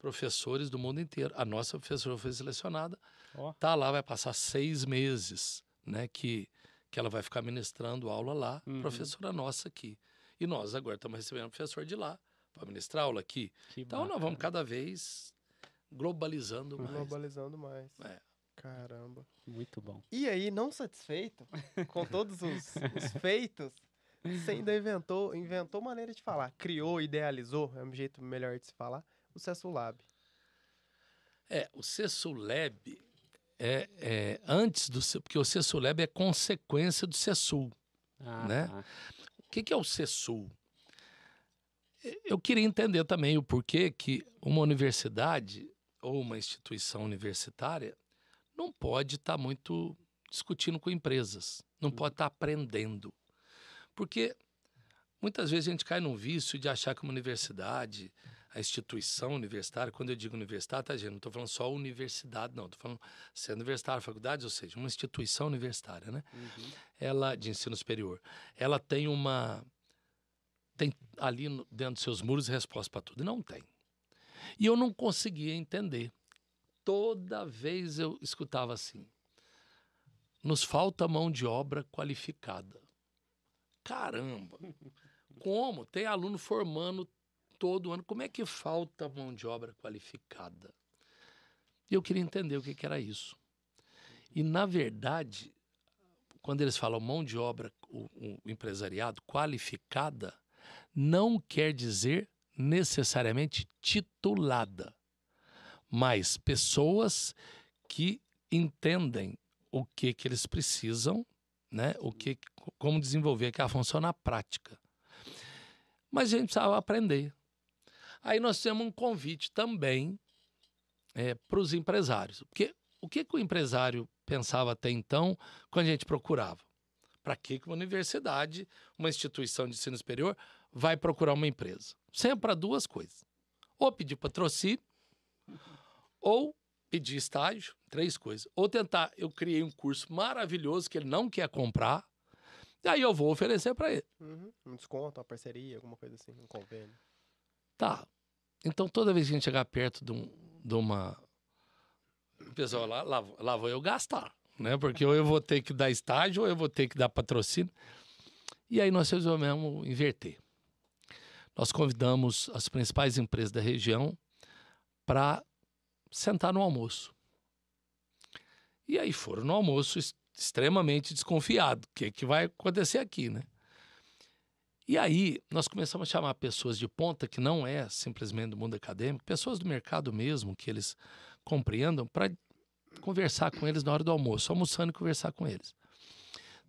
professores do mundo inteiro. A nossa professora foi selecionada Ó. tá lá, vai passar seis meses, né? Que, que ela vai ficar ministrando aula lá, Uhum. professora nossa aqui. E nós agora estamos recebendo um professor de lá para ministrar aula aqui. Que Então nós bacana. vamos cada vez globalizando mais. Globalizando mais. É. Caramba. Muito bom. E aí, não satisfeito com todos os, os feitos, você ainda inventou, inventou maneira de falar. Criou, idealizou, é um jeito melhor de se falar, o Cesso Lab. É, o CESULEB é, é antes do... Porque o CESULEB é consequência do CESUL, Ah, né? tá. O que, que é o CESUL? Eu queria entender também o porquê que uma universidade ou uma instituição universitária não pode estar muito discutindo com empresas, não pode estar aprendendo. Porque muitas vezes a gente cai num vício de achar que uma universidade, a instituição universitária, quando eu digo universidade, tá, gente? Não estou falando só universidade, não. Estou falando se é universitária, faculdade, ou seja, uma instituição universitária, né? Uhum. ela de ensino superior, ela tem uma tem ali no- dentro dos seus muros resposta para tudo. Não tem. E eu não conseguia entender. Toda vez eu escutava assim: nos falta mão de obra qualificada. Caramba! Como? Tem aluno formando todo ano. Como é que falta mão de obra qualificada? E eu queria entender o que, que era isso. E, na verdade, quando eles falam mão de obra, o, o empresariado qualificada, não quer dizer necessariamente titulada, mas pessoas que entendem o que, que eles precisam, né? o que, como desenvolver aquela função na prática. Mas a gente precisava aprender. Aí nós temos um convite também para os empresários. Porque o que, que o empresário pensava até então quando a gente procurava? Para que que uma universidade, uma instituição de ensino superior, vai procurar uma empresa? Sempre para duas coisas. Ou pedir patrocínio, ou pedir estágio, três coisas. Ou tentar, eu criei um curso maravilhoso que ele não quer comprar, e aí eu vou oferecer para ele. Uhum. Um desconto, uma parceria, alguma coisa assim, um convênio. Tá. Então toda vez que a gente chegar perto de, um- de uma. O pessoal lá, lá, lá vou eu gastar, né? Porque ou eu vou ter que dar estágio ou eu vou ter que dar patrocínio. E aí nós resolvemos inverter. Nós convidamos as principais empresas da região para sentar no almoço. E aí foram no almoço extremamente desconfiado. O que, que vai acontecer aqui, né? E aí, nós começamos a chamar pessoas de ponta, que não é simplesmente do mundo acadêmico, pessoas do mercado mesmo, que eles compreendam, para conversar com eles na hora do almoço, almoçando e conversar com eles.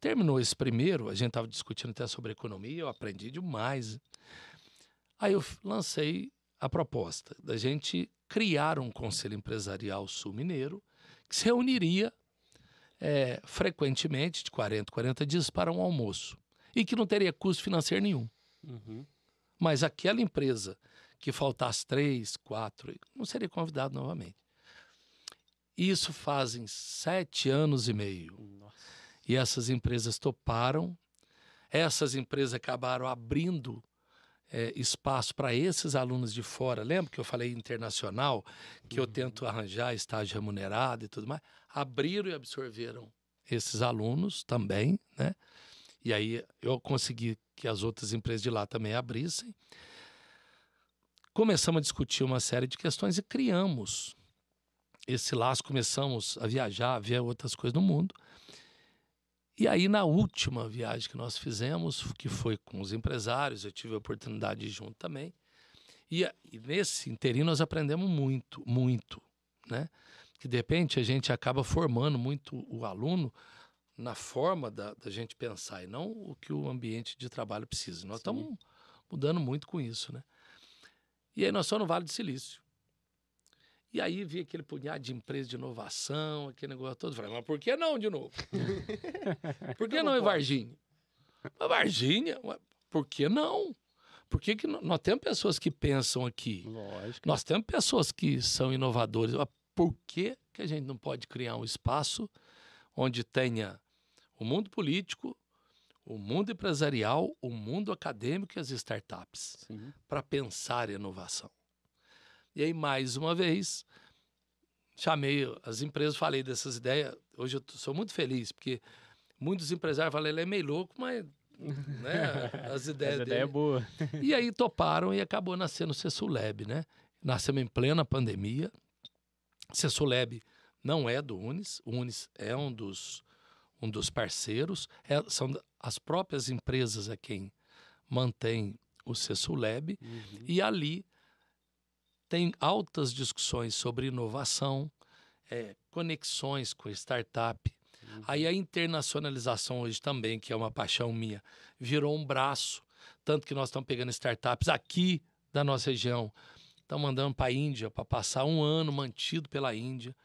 Terminou esse primeiro, a gente estava discutindo até sobre economia, eu aprendi demais. Aí eu lancei a proposta da gente criar um conselho empresarial sul-mineiro que se reuniria eh, frequentemente, de 40, 40 dias, para um almoço e que não teria custo financeiro nenhum. Uhum. Mas aquela empresa que faltasse três, quatro, não seria convidado novamente. Isso fazem sete anos e meio. Nossa. E essas empresas toparam. Essas empresas acabaram abrindo eh, espaço para esses alunos de fora. Lembra que eu falei internacional, que eu tento arranjar estágio remunerado e tudo mais? Abriram e absorveram esses alunos também, né? E aí eu consegui que as outras empresas de lá também abrissem. Começamos a discutir uma série de questões e criamos esse laço. Começamos a viajar, a ver outras coisas no mundo. E aí, na última viagem que nós fizemos, que foi com os empresários, eu tive a oportunidade de ir junto também. E, e nesse inteirinho nós aprendemos muito, muito, né? Que de repente a gente acaba formando muito o aluno na forma da, da gente pensar e não o que o ambiente de trabalho precisa. Nós Sim. estamos mudando muito com isso, né? E aí nós somos no Vale do Silício. E aí vi aquele punhado de empresa de inovação, aquele negócio todo. Falei, mas por que não de novo? por que não em Varginha? Mas Varginha? Por que não? Por que, que nó- nós temos pessoas que pensam aqui? Lógico. Nós temos pessoas que são inovadores. Mas Por que, que a gente não pode criar um espaço onde tenha o mundo político, o mundo empresarial, o mundo acadêmico e as startups para pensar em inovação? E aí, mais uma vez, chamei as empresas, falei dessas ideias. Hoje eu sou muito feliz, porque muitos empresários falam, ele é meio louco, mas né, as ideias Essa dele... ideia é boa. E aí toparam e acabou nascendo o Cessuleb, né? Nascemos em plena pandemia. Cessuleb não é do Unis, o Unis é um dos, um dos parceiros, é- são as próprias empresas a quem mantém o Cessuleb, Uhum. e ali tem altas discussões sobre inovação, é, conexões com startup. Uhum. Aí a internacionalização hoje também, que é uma paixão minha, virou um braço. Tanto que nós estamos pegando startups aqui da nossa região, estamos mandando para a Índia para passar um ano mantido pela Índia,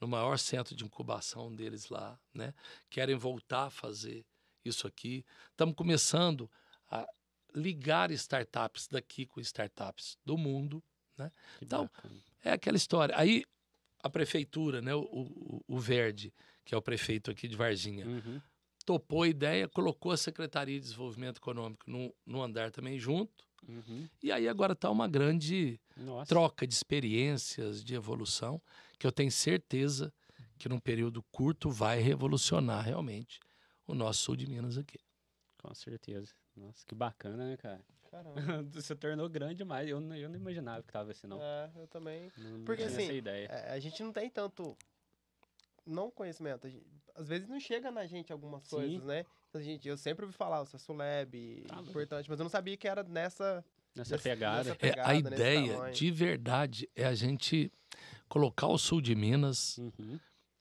no maior centro de incubação deles lá, né? Querem voltar a fazer isso aqui. Estamos começando a ligar startups daqui com startups do mundo, né? Que então, bacana. é aquela história. Aí a prefeitura, né, o, o, o, Verde, que é o prefeito aqui de Varginha, uhum. topou a ideia, colocou a Secretaria de Desenvolvimento Econômico no, no andar também junto. Uhum. E aí agora está uma grande Nossa. troca de experiências, de evolução, que eu tenho certeza que num período curto vai revolucionar realmente o nosso sul de Minas aqui. Com certeza. Nossa, que bacana, né, cara? Caramba. Você tornou grande demais. Eu, eu não imaginava que tava assim, não. É, eu também. Não, Porque assim, ideia. É, a gente não tem tanto. Não conhecimento. Gente, às vezes não chega na gente algumas Sim. coisas, né? A gente, eu sempre ouvi falar, o Lab, tá importante, mas eu não sabia que era nessa. Nessa pegada. Nessa pegada é, a ideia, de verdade, é a gente colocar o sul de Minas, uhum.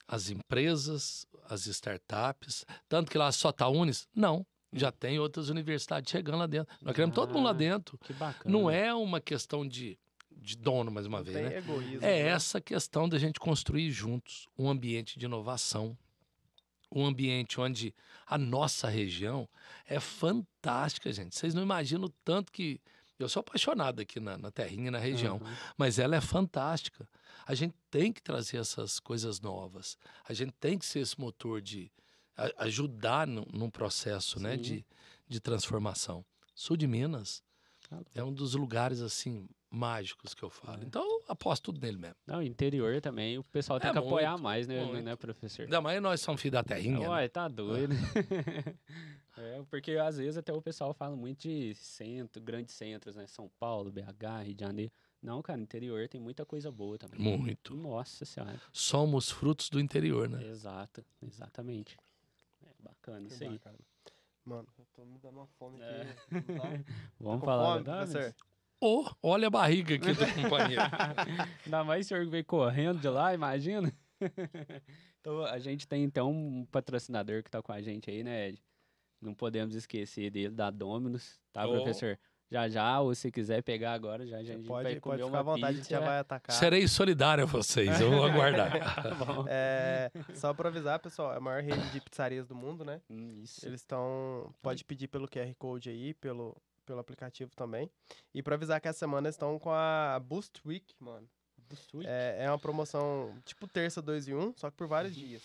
as empresas, as startups. Tanto que lá só tá Unis? Não já tem outras universidades chegando lá dentro. Nós queremos ah, todo mundo lá ah, dentro. Que bacana. Não é uma questão de, de dono, mais uma Não vez, né? Egoísmo, é né? essa questão da gente construir juntos um ambiente de inovação, um ambiente onde a nossa região é fantástica, gente. Vocês não imaginam o tanto que. Eu sou apaixonado aqui na, na terrinha, na região, uhum. mas ela é fantástica. A gente tem que trazer essas coisas novas. A gente tem que ser esse motor de, ajudar no, num processo né, de, de transformação. Sul de Minas ah, é um dos lugares assim mágicos que eu falo. É. Então, aposto tudo nele mesmo. Não, interior também, o pessoal tem é que muito, apoiar mais, né, muito. né, professor? Ainda mais nós somos filhos da terrinha. Ué, né? tá doido. é, porque às vezes até o pessoal fala muito de centro, grandes centros, né? São Paulo, BH, Rio de Janeiro. Não, cara, interior tem muita coisa boa também. Muito. Nossa senhora. Somos frutos do interior, né? Exato, exatamente. Bacana, isso aí. Mano, eu tô me dando uma fome é. aqui. Tá? Vamos tá falar, fome, professor? Oh, olha a barriga aqui do companheiro. Ainda mais o senhor que veio correndo de lá, imagina. então, a gente tem então um patrocinador que tá com a gente aí, né, Ed? Não podemos esquecer dele, da Dominus, tá, oh. professor? Já já, ou se quiser pegar agora, já, já a gente pode, vai comer pode ficar à vontade, pizza. a gente já vai atacar. Serei solidário a vocês, eu vou aguardar. tá é, só para avisar, pessoal, é a maior rede de pizzarias do mundo, né? Hum, isso. Eles estão, pode pedir pelo QR Code aí, pelo, pelo aplicativo também. E para avisar que essa semana estão com a Boost Week, mano. Boost Week? É, é uma promoção tipo terça 2 e 1, um, só que por vários dias.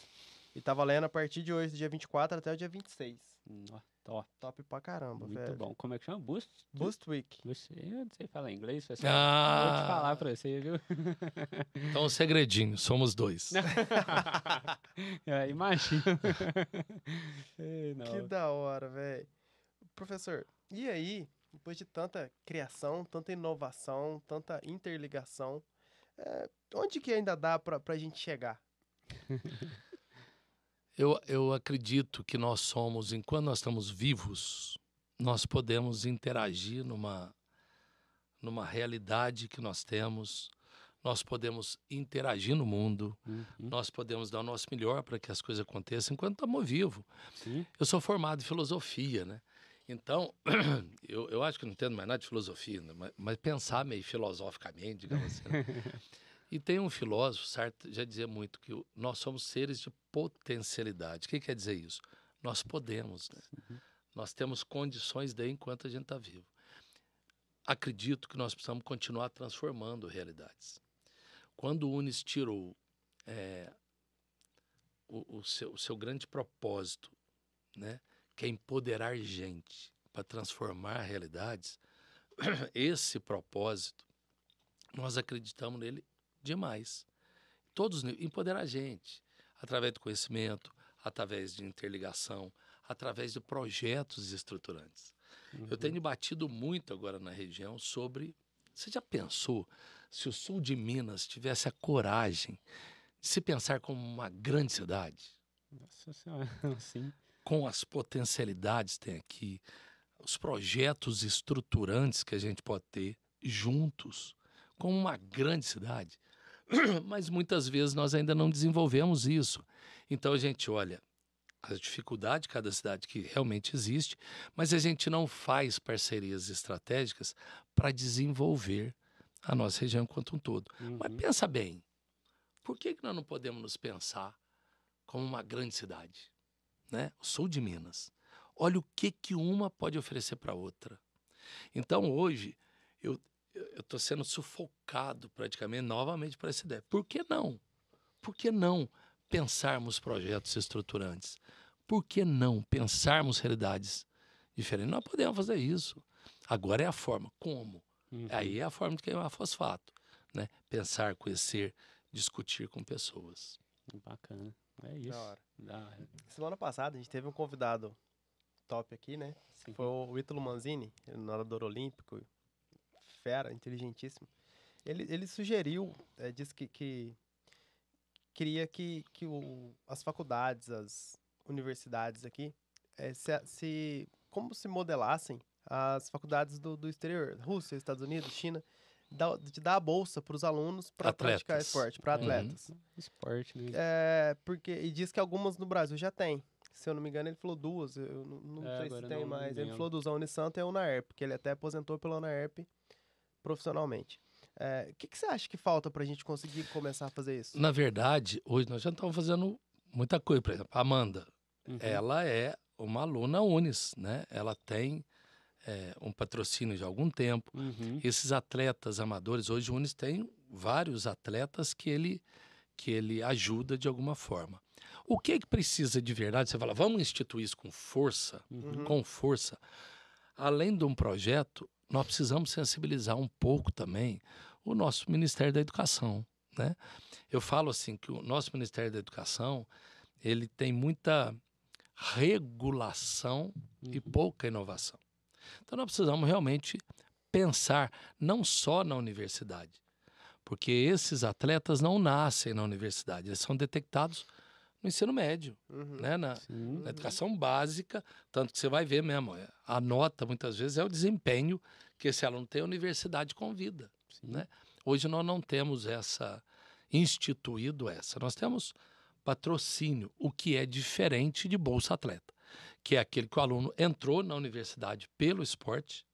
E tá valendo a partir de hoje, dia 24 até o dia 26. Nossa. Top. Top pra caramba, Muito velho. bom. Como é que chama? Boost? Boost Week. Boost, eu não sei falar inglês, você ah. Vou te falar pra você, viu? Então, um segredinho, somos dois. é, imagina. que da hora, velho. Professor, e aí, depois de tanta criação, tanta inovação, tanta interligação, é, onde que ainda dá pra, pra gente chegar? Eu, eu acredito que nós somos, enquanto nós estamos vivos, nós podemos interagir numa, numa realidade que nós temos, nós podemos interagir no mundo, uhum. nós podemos dar o nosso melhor para que as coisas aconteçam enquanto estamos vivos. Eu sou formado em filosofia, né? Então, eu, eu acho que não entendo mais nada de filosofia, né? mas, mas, pensar meio filosoficamente, digamos assim. Né? E tem um filósofo, certo, já dizia muito que nós somos seres de potencialidade. O que quer dizer isso? Nós podemos, né? Uhum. Nós temos condições de enquanto a gente está vivo. Acredito que nós precisamos continuar transformando realidades. Quando o Unis tirou é, o, o, seu, o seu grande propósito, né, que é empoderar gente para transformar realidades, esse propósito, nós acreditamos nele demais. Todos empoderar a gente através do conhecimento, através de interligação, através de projetos estruturantes. Uhum. Eu tenho batido muito agora na região sobre. Você já pensou se o sul de Minas tivesse a coragem de se pensar como uma grande cidade? Nossa Senhora, sim. Com as potencialidades que tem aqui, os projetos estruturantes que a gente pode ter juntos como uma grande cidade, mas muitas vezes nós ainda não desenvolvemos isso. Então a gente olha a dificuldade de cada cidade que realmente existe, mas a gente não faz parcerias estratégicas para desenvolver a nossa região quanto um todo. Uhum. Mas pensa bem, por que, que nós não podemos nos pensar como uma grande cidade? Né? O sul de Minas. Olha o que, que uma pode oferecer para outra. Então, hoje, eu estou sendo sufocado praticamente novamente por essa ideia. Por que não? Por que não pensarmos projetos estruturantes? Por que não pensarmos realidades diferentes? Nós podemos fazer isso. Agora é a forma. Como? Uhum. Aí é a forma de queimar fosfato. Né? Pensar, conhecer, discutir com pessoas. Bacana. É isso. Da hora. Da hora. Semana passada a gente teve um convidado top aqui, né? Sim. Foi o Ítalo Manzini, nadador olímpico, fera, inteligentíssimo. Ele, ele sugeriu, é, disse que, que queria que, que o, as faculdades, as universidades aqui, é, se, se, como se modelassem as faculdades do, do exterior, Rússia, Estados Unidos, China, de dar a bolsa para os alunos para praticar esporte, para uhum. atletas. Uhum. Esporte, né? É, porque, e diz que algumas no Brasil já tem. Se eu não me engano, ele falou duas. Eu não, não é, sei se tem mais. Ele falou duas, a Unisanto e a Unaerp, que ele até aposentou pela Unaerp profissionalmente. É, o que, que você acha que falta para a gente conseguir começar a fazer isso? Na verdade, hoje nós já estamos fazendo muita coisa. Por exemplo, a Amanda, uhum. ela é uma aluna Unis, né? Ela tem é, um patrocínio de algum tempo. Uhum. Esses atletas amadores, hoje o Unis tem vários atletas que ele, que ele ajuda de alguma forma. O que é que precisa de verdade? Você fala, vamos instituir isso com força, uhum. com força. Além de um projeto, nós precisamos sensibilizar um pouco também o nosso Ministério da Educação, né? Eu falo assim que o nosso Ministério da Educação ele tem muita regulação uhum. e pouca inovação. Então nós precisamos realmente pensar não só na universidade, porque esses atletas não nascem na universidade, eles são detectados no ensino médio, uhum. né? na, na, educação básica, tanto que você vai ver mesmo, é, a nota muitas vezes é o desempenho que esse aluno tem a universidade convida. Né? Hoje nós não temos essa, instituído essa, nós temos patrocínio, o que é diferente de Bolsa Atleta, que é aquele que o aluno entrou na universidade pelo esporte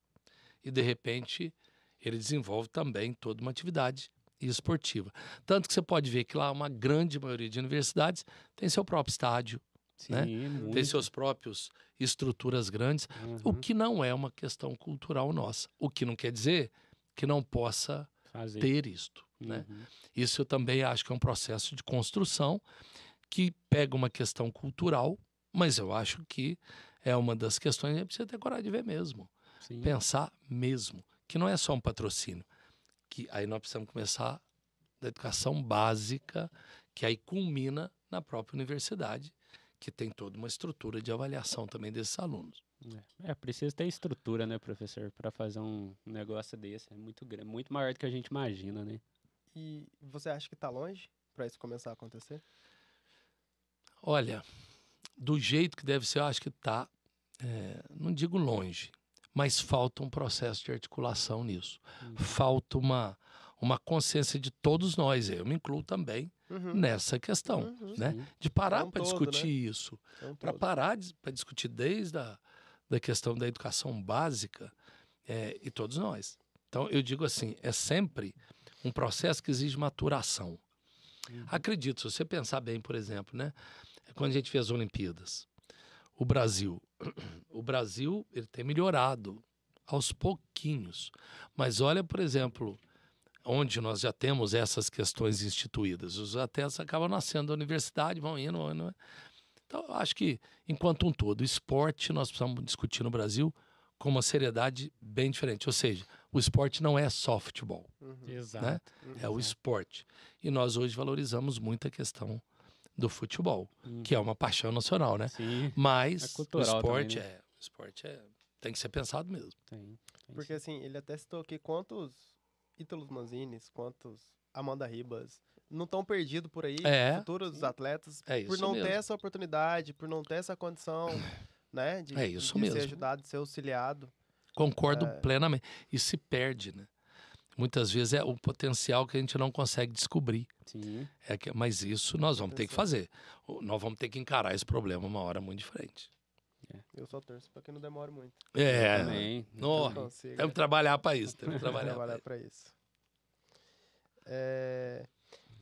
e de repente ele desenvolve também toda uma atividade e esportiva. Tanto que você pode ver que lá uma grande maioria de universidades tem seu próprio estádio, Sim, né? tem seus próprios estruturas grandes, uhum. o que não é uma questão cultural nossa. O que não quer dizer que não possa Fazer. ter isto. Né? Uhum. Né? Isso eu também acho que é um processo de construção que pega uma questão cultural, mas eu acho que é uma das questões que precisa ter coragem de ver mesmo. Sim. Pensar mesmo, que não é só um patrocínio, que aí nós precisamos começar da educação básica, que aí culmina na própria universidade, que tem toda uma estrutura de avaliação também desses alunos. É, é precisa ter estrutura, né, professor, para fazer um negócio desse. É muito grande, muito maior do que a gente imagina, né? E você acha que está longe para isso começar a acontecer? Olha, do jeito que deve ser, eu acho que está, é, não digo longe, mas falta um processo de articulação nisso. Uhum. Falta uma, uma consciência de todos nós, eu me incluo também uhum. nessa questão, uhum, né? De parar é um para discutir né? isso, é para parar para discutir desde a da questão da educação básica é, e todos nós. Então eu digo assim, é sempre um processo que exige maturação. Uhum. Acredito, se você pensar bem, por exemplo, né? Quando a gente fez as Olimpíadas, o Brasil, o Brasil ele tem melhorado aos pouquinhos. Mas olha, por exemplo, onde nós já temos essas questões instituídas. Os atletas acabam nascendo da universidade, vão indo, vão indo. Então, acho que, enquanto um todo, o esporte nós precisamos discutir no Brasil com uma seriedade bem diferente. Ou seja, o esporte não é só futebol. Uhum. Exato. Né? Uhum. É o esporte. E nós hoje valorizamos muito a questão do futebol, uhum. que é uma paixão nacional, né? Sim. Mas é o esporte também, né? é, o esporte é, tem que ser pensado mesmo. Tem, tem Porque assim, ele até citou aqui quantos Ítalos Manzines, quantos Amanda Ribas não estão perdidos por aí, é, futuros sim. atletas, é por não mesmo. ter essa oportunidade, por não ter essa condição, né? De, é isso de mesmo. ser ajudado, de ser auxiliado. Concordo é... plenamente. E se perde, né? Muitas vezes é o potencial que a gente não consegue descobrir. Sim. É que, mas isso nós vamos ter que fazer. Nós vamos ter que encarar esse problema uma hora muito diferente. Eu só torço pra que não demore muito. É. Também. Consiga temos que trabalhar para isso. Temos que trabalhar, trabalhar. pra isso. É,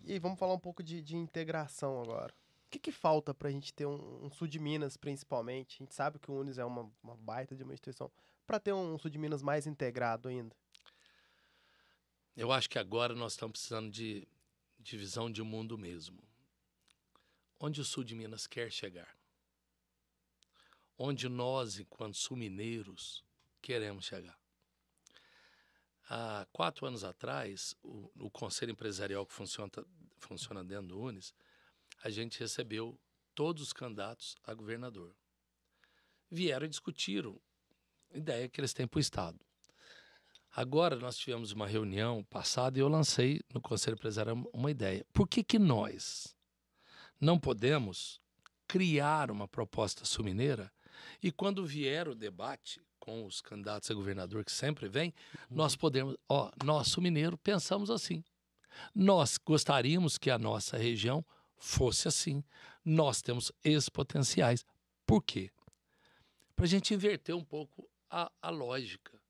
E vamos falar um pouco de, de integração agora. O que, que falta pra gente ter um, um sul de Minas, principalmente? A gente sabe que o Unis é uma, uma baita de uma instituição. Pra ter um sul de Minas mais integrado ainda. Eu acho que agora nós estamos precisando de, de visão de mundo mesmo. Onde o sul de Minas quer chegar? Onde nós, enquanto sul-mineiros, queremos chegar? Há quatro anos atrás, o, o Conselho Empresarial que funciona, funciona dentro do Unis, a gente recebeu todos os candidatos a governador. Vieram e discutiram a ideia que eles têm para o Estado. Agora nós tivemos uma reunião passada e eu lancei no Conselho Empresarial uma ideia. Por que, que nós não podemos criar uma proposta sumineira e quando vier o debate com os candidatos a governador que sempre vem, nós podemos, ó, nós sumineiro pensamos assim. Nós gostaríamos que a nossa região fosse assim. Nós temos esses potenciais. Por quê? Para a gente inverter um pouco a, a lógica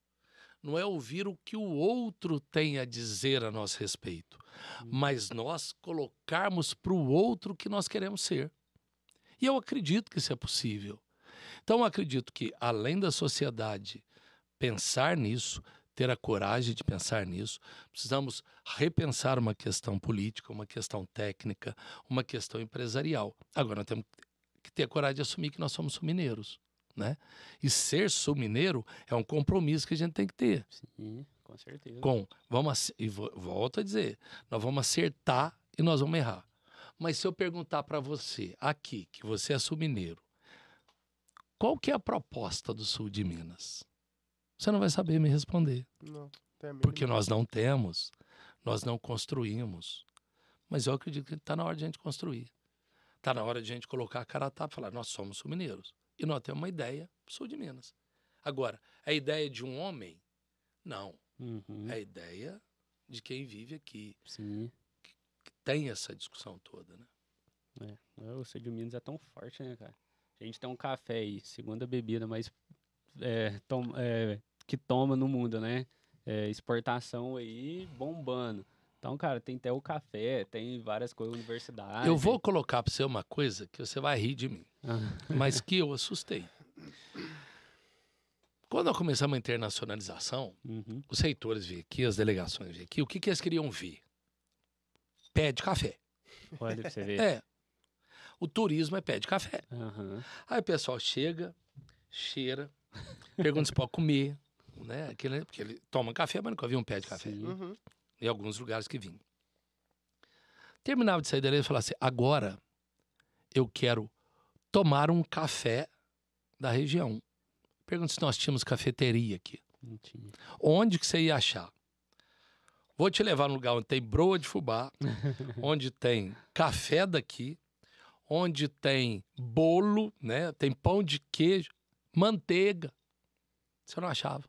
não é ouvir o que o outro tem a dizer a nosso respeito, mas nós colocarmos para o outro o que nós queremos ser. E eu acredito que isso é possível. Então, eu acredito que, além da sociedade pensar nisso, ter a coragem de pensar nisso, precisamos repensar uma questão política, uma questão técnica, uma questão empresarial. Agora, nós temos que ter a coragem de assumir que nós somos mineiros. Né? E ser sul-mineiro é um compromisso que a gente tem que ter. Sim, com certeza. Com, vamos, e vo- volto a dizer, nós vamos acertar e nós vamos errar. Mas se eu perguntar para você aqui, que você é sul-mineiro, qual que é a proposta do sul de Minas? Você não vai saber me responder, Não, porque nós não temos, nós não construímos. Mas eu acredito que está na hora de a gente construir. Está na hora de a gente colocar a cara a tapa e falar, nós somos sul-mineiros. E nós temos uma ideia sul de Minas. Agora, a ideia de um homem? Não. Uhum, É a ideia de quem vive aqui, Sim. que tem essa discussão toda, né? É. O Sul de Minas é tão forte, né, cara? A gente tem um café aí, segunda bebida mais é, tom- é, que toma no mundo, né? É, exportação aí bombando. Então, cara, tem até o café, tem várias coisas, universidade. Eu vou colocar para você uma coisa que você vai rir de mim, mas que eu assustei. Quando nós começamos a internacionalização, uhum. os reitores vêm aqui, as delegações vêm aqui, o que, que eles queriam ver? Pé de café. Olha pra você ver. É. O turismo é pé de café. Aham. Aí o pessoal chega, cheira, pergunta se pode comer, né? Aquele, porque ele toma café, mas nunca viu um pé de café. Uhum. em alguns lugares que vim. Terminava de sair dali e falava assim: agora eu quero tomar um café da região. Pergunta se nós tínhamos cafeteria aqui. Não tinha. Onde que você ia achar? Vou te levar no lugar onde tem broa de fubá, onde tem café daqui, onde tem bolo, né? Tem pão de queijo, manteiga. Você não achava.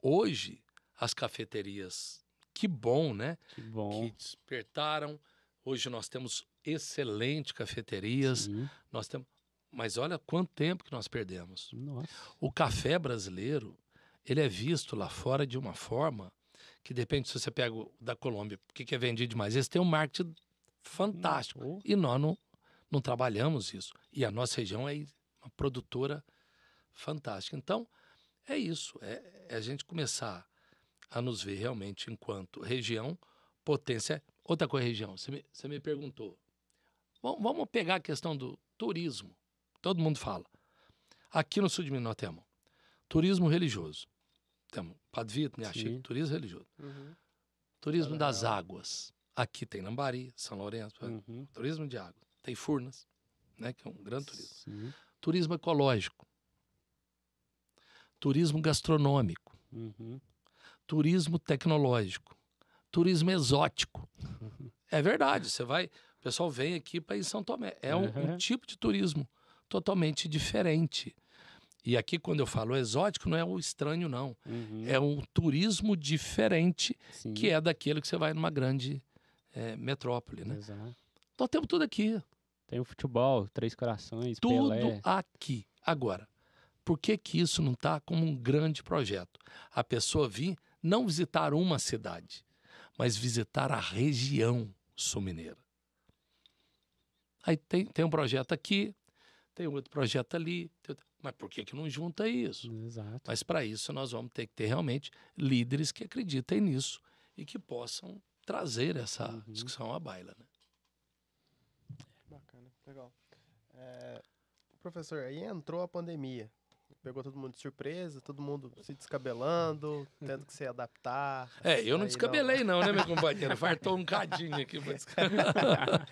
Hoje, as cafeterias, que bom, né? Que bom. Que despertaram. Hoje nós temos excelentes cafeterias. Sim. Nós temos, mas olha quanto tempo que nós perdemos. Nossa. O café brasileiro, ele é visto lá fora de uma forma que depende se você pega o da Colômbia, o que, é vendido demais. Eles têm um marketing fantástico. Oh, E nós não, não trabalhamos isso. E a nossa região é uma produtora fantástica. Então, é isso. É, é a gente começar a nos ver realmente enquanto região, potência. Outra coisa, região, você me, você me perguntou. Vamos, vamos pegar a questão do turismo. Todo mundo fala. Aqui no sul de Minas nós temos turismo religioso. Temos Padre Vitor. Chico, turismo religioso. Uhum. Turismo das Legal. águas. Aqui tem Lambari, São Lourenço, uhum. turismo de água. Tem Furnas, né, que é um grande turismo. Sim. Turismo ecológico. Turismo gastronômico. Uhum. Turismo tecnológico. Turismo exótico. É verdade, você vai, o pessoal vem aqui para ir em São Tomé. É um, um Uhum. tipo de turismo totalmente diferente. E aqui, quando eu falo exótico, não é o estranho, não. Uhum. É um turismo diferente, Sim, que é daquele que você vai numa grande eh, metrópole, né? Exato. Nós temos tudo aqui. Tem o futebol, Três Corações, Tudo Pelé. aqui. Agora, por que, que isso não está como um grande projeto? A pessoa vir não visitar uma cidade, mas visitar a região sul-mineira. Aí tem, tem um projeto aqui, tem outro projeto ali. tem Mas por que, que não junta isso? Exato. Mas para isso nós vamos ter que ter realmente líderes que acreditem nisso e que possam trazer essa Uhum. discussão à baila. Né? Bacana, legal. É, professor, aí entrou a pandemia. Pegou todo mundo de surpresa, todo mundo se descabelando, tendo que se adaptar. É, eu não descabelei não, né, minha companheira? Fartou um cadinho aqui. pra descabelar.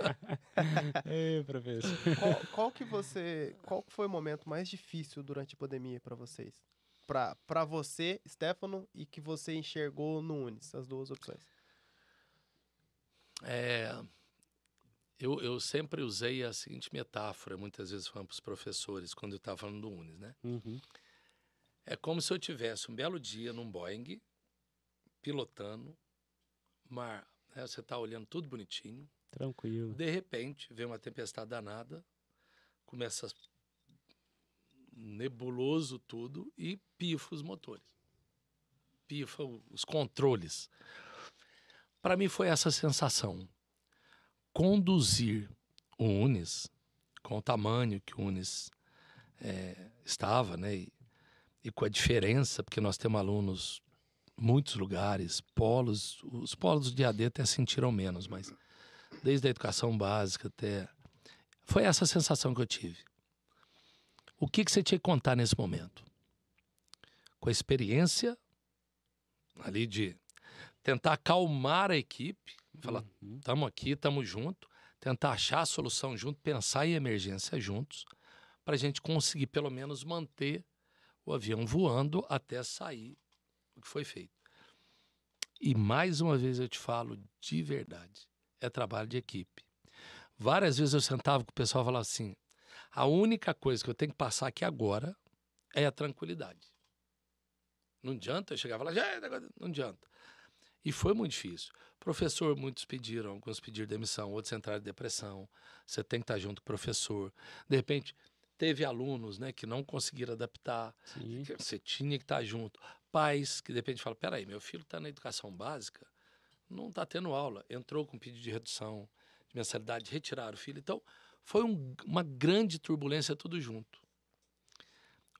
Ei, professor. Qual, qual que você, qual que foi o momento mais difícil durante a pandemia para vocês? Pra para você, Stefano, e que você enxergou no Unis, as duas opções. É, eu, eu sempre usei a seguinte metáfora, muitas vezes falando para os professores, quando eu estava falando do Unis, né? Uhum. É como se eu tivesse um belo dia num Boeing, pilotando, mar, né, você está olhando tudo bonitinho, Tranquilo. de repente vem uma tempestade danada, começa nebuloso tudo e pifa os motores. Pifa os controles. Para mim foi essa sensação. Conduzir o Unis, com o tamanho que o Unis eh, estava, né? E, e com a diferença, porque nós temos alunos muitos lugares, polos, os polos de AD até sentiram menos, mas desde a educação básica até. Foi essa sensação que eu tive. O que, que você tinha que contar nesse momento? Com a experiência ali de tentar acalmar a equipe, falar, Uhum. estamos aqui, estamos juntos, tentar achar a solução junto, pensar em emergência juntos, para a gente conseguir pelo menos manter o avião voando até sair o que foi feito. E mais uma vez eu te falo de verdade, é trabalho de equipe. Várias vezes eu sentava com o pessoal e falava assim: a única coisa que eu tenho que passar aqui agora é a tranquilidade. Não adianta eu chegar e falar, "Já, negócio", não adianta. E foi muito difícil. Professor, muitos pediram, alguns pediram demissão, outros entraram em depressão. Você tem que estar junto com o professor. De repente, teve alunos né, que não conseguiram adaptar. Sim. Você tinha que estar junto. Pais que de repente falam: peraí, meu filho está na educação básica, não está tendo aula, entrou com pedido de redução de mensalidade, retiraram o filho. Então, foi um- uma grande turbulência tudo junto.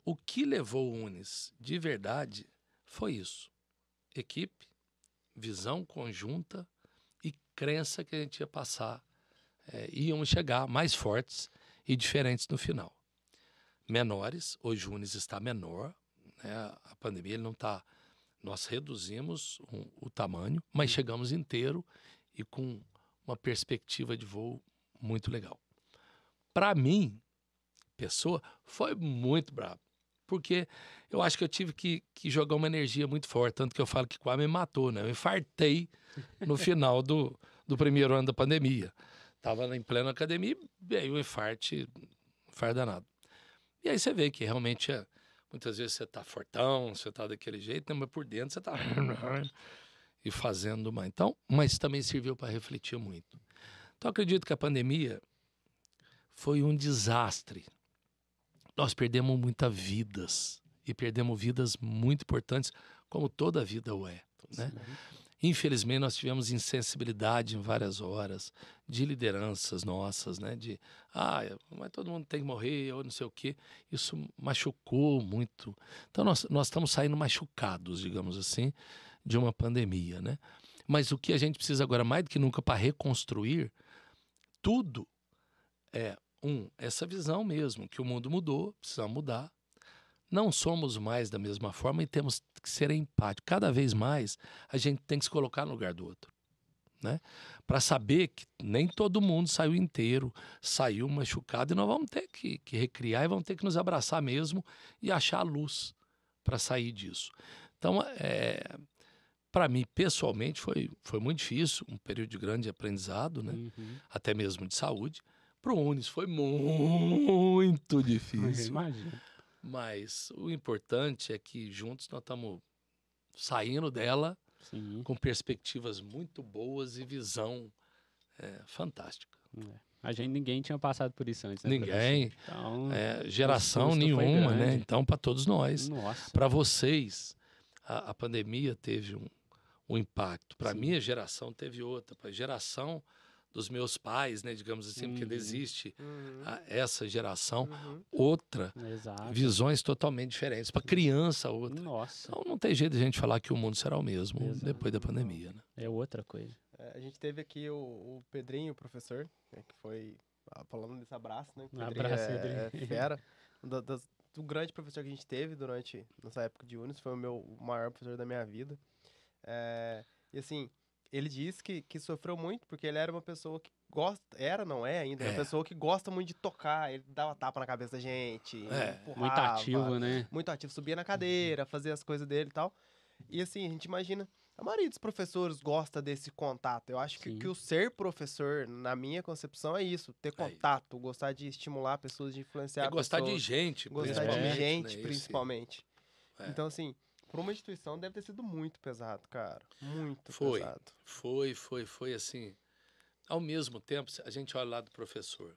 O que levou o Unis de verdade foi isso: equipe, visão conjunta e crença que a gente ia passar, eh, iam chegar mais fortes e diferentes no final. Menores, hoje o Unis está menor, né? a pandemia ele não está. Nós reduzimos o, o tamanho, mas chegamos inteiro e com uma perspectiva de voo muito legal. Para mim, pessoa, foi muito brabo. Porque eu acho que eu tive que, que jogar uma energia muito forte. Tanto que eu falo que quase me matou, né? Eu infartei no final do, do primeiro ano da pandemia. Tava em plena academia e veio um infarte, infarto danado. E aí você vê que realmente é, muitas vezes você tá fortão, você tá daquele jeito, né? mas por dentro você tá e fazendo uma. Então, mas também serviu para refletir muito. Então, acredito que a pandemia foi um desastre. Nós perdemos muitas vidas e perdemos vidas muito importantes, como toda vida o é. Né? Infelizmente, nós tivemos insensibilidade em várias horas de lideranças nossas, né? De, ah, mas todo mundo tem que morrer, ou não sei o quê. Isso machucou muito. Então, nós, nós estamos saindo machucados, digamos assim, de uma pandemia, né? Mas o que a gente precisa agora, mais do que nunca, para reconstruir tudo, é, um, essa visão mesmo, que o mundo mudou, precisamos mudar. Não somos mais da mesma forma e temos que ser empáticos. Cada vez mais a gente tem que se colocar no lugar do outro. Né? Para saber que nem todo mundo saiu inteiro, saiu machucado, e nós vamos ter que, que recriar e vamos ter que nos abraçar mesmo e achar a luz para sair disso. Então, é, para mim, pessoalmente, foi, foi muito difícil, um período de grande aprendizado, né? Uhum. até mesmo de saúde. Para o Unis foi muito difícil, imagino. Mas o importante é que juntos nós estamos saindo dela Sim. com perspectivas muito boas e visão é, fantástica. É. A gente, ninguém tinha passado por isso antes, né? Ninguém. Então, É, geração nenhuma, né? Então, para todos nós. Para vocês, a, a pandemia teve um, um impacto. Para minha geração, teve outra. Para a geração dos meus pais, né? Digamos assim, porque ainda Uhum. existe Uhum. a- essa geração, Uhum. outra. Exato. Visões totalmente diferentes. Para criança, outra. Nossa, Então, não tem jeito de a gente falar que o mundo será o mesmo Exato. depois da pandemia, né? é outra coisa. É, a gente teve aqui o, o Pedrinho, o professor, né, que foi ah, falando desse abraço, né? Um Pedrinho abraço, é, Pedrinho. é fera. Um da- das- do grande professor que a gente teve durante nessa época de Unis, foi o meu o maior professor da minha vida. É, e assim, ele disse que, que sofreu muito porque ele era uma pessoa que gosta, era, não é ainda, é. uma É. pessoa que gosta muito de tocar, ele dava tapa na cabeça da gente, É. Muito empurrava, ativo, né? muito ativo, subia na cadeira, fazia as coisas dele e tal. E assim, a gente imagina, a maioria dos professores gosta desse contato. Eu acho que, que o ser professor, na minha concepção, é isso, ter isso. contato, gostar de estimular pessoas, de influenciar É gostar de pessoas, gente, gostar de gente, né? Principalmente. É. Então, assim, para uma instituição deve ter sido muito pesado, cara. Muito Foi. pesado. Foi, foi, foi assim. Ao mesmo tempo, a gente olha lá do professor.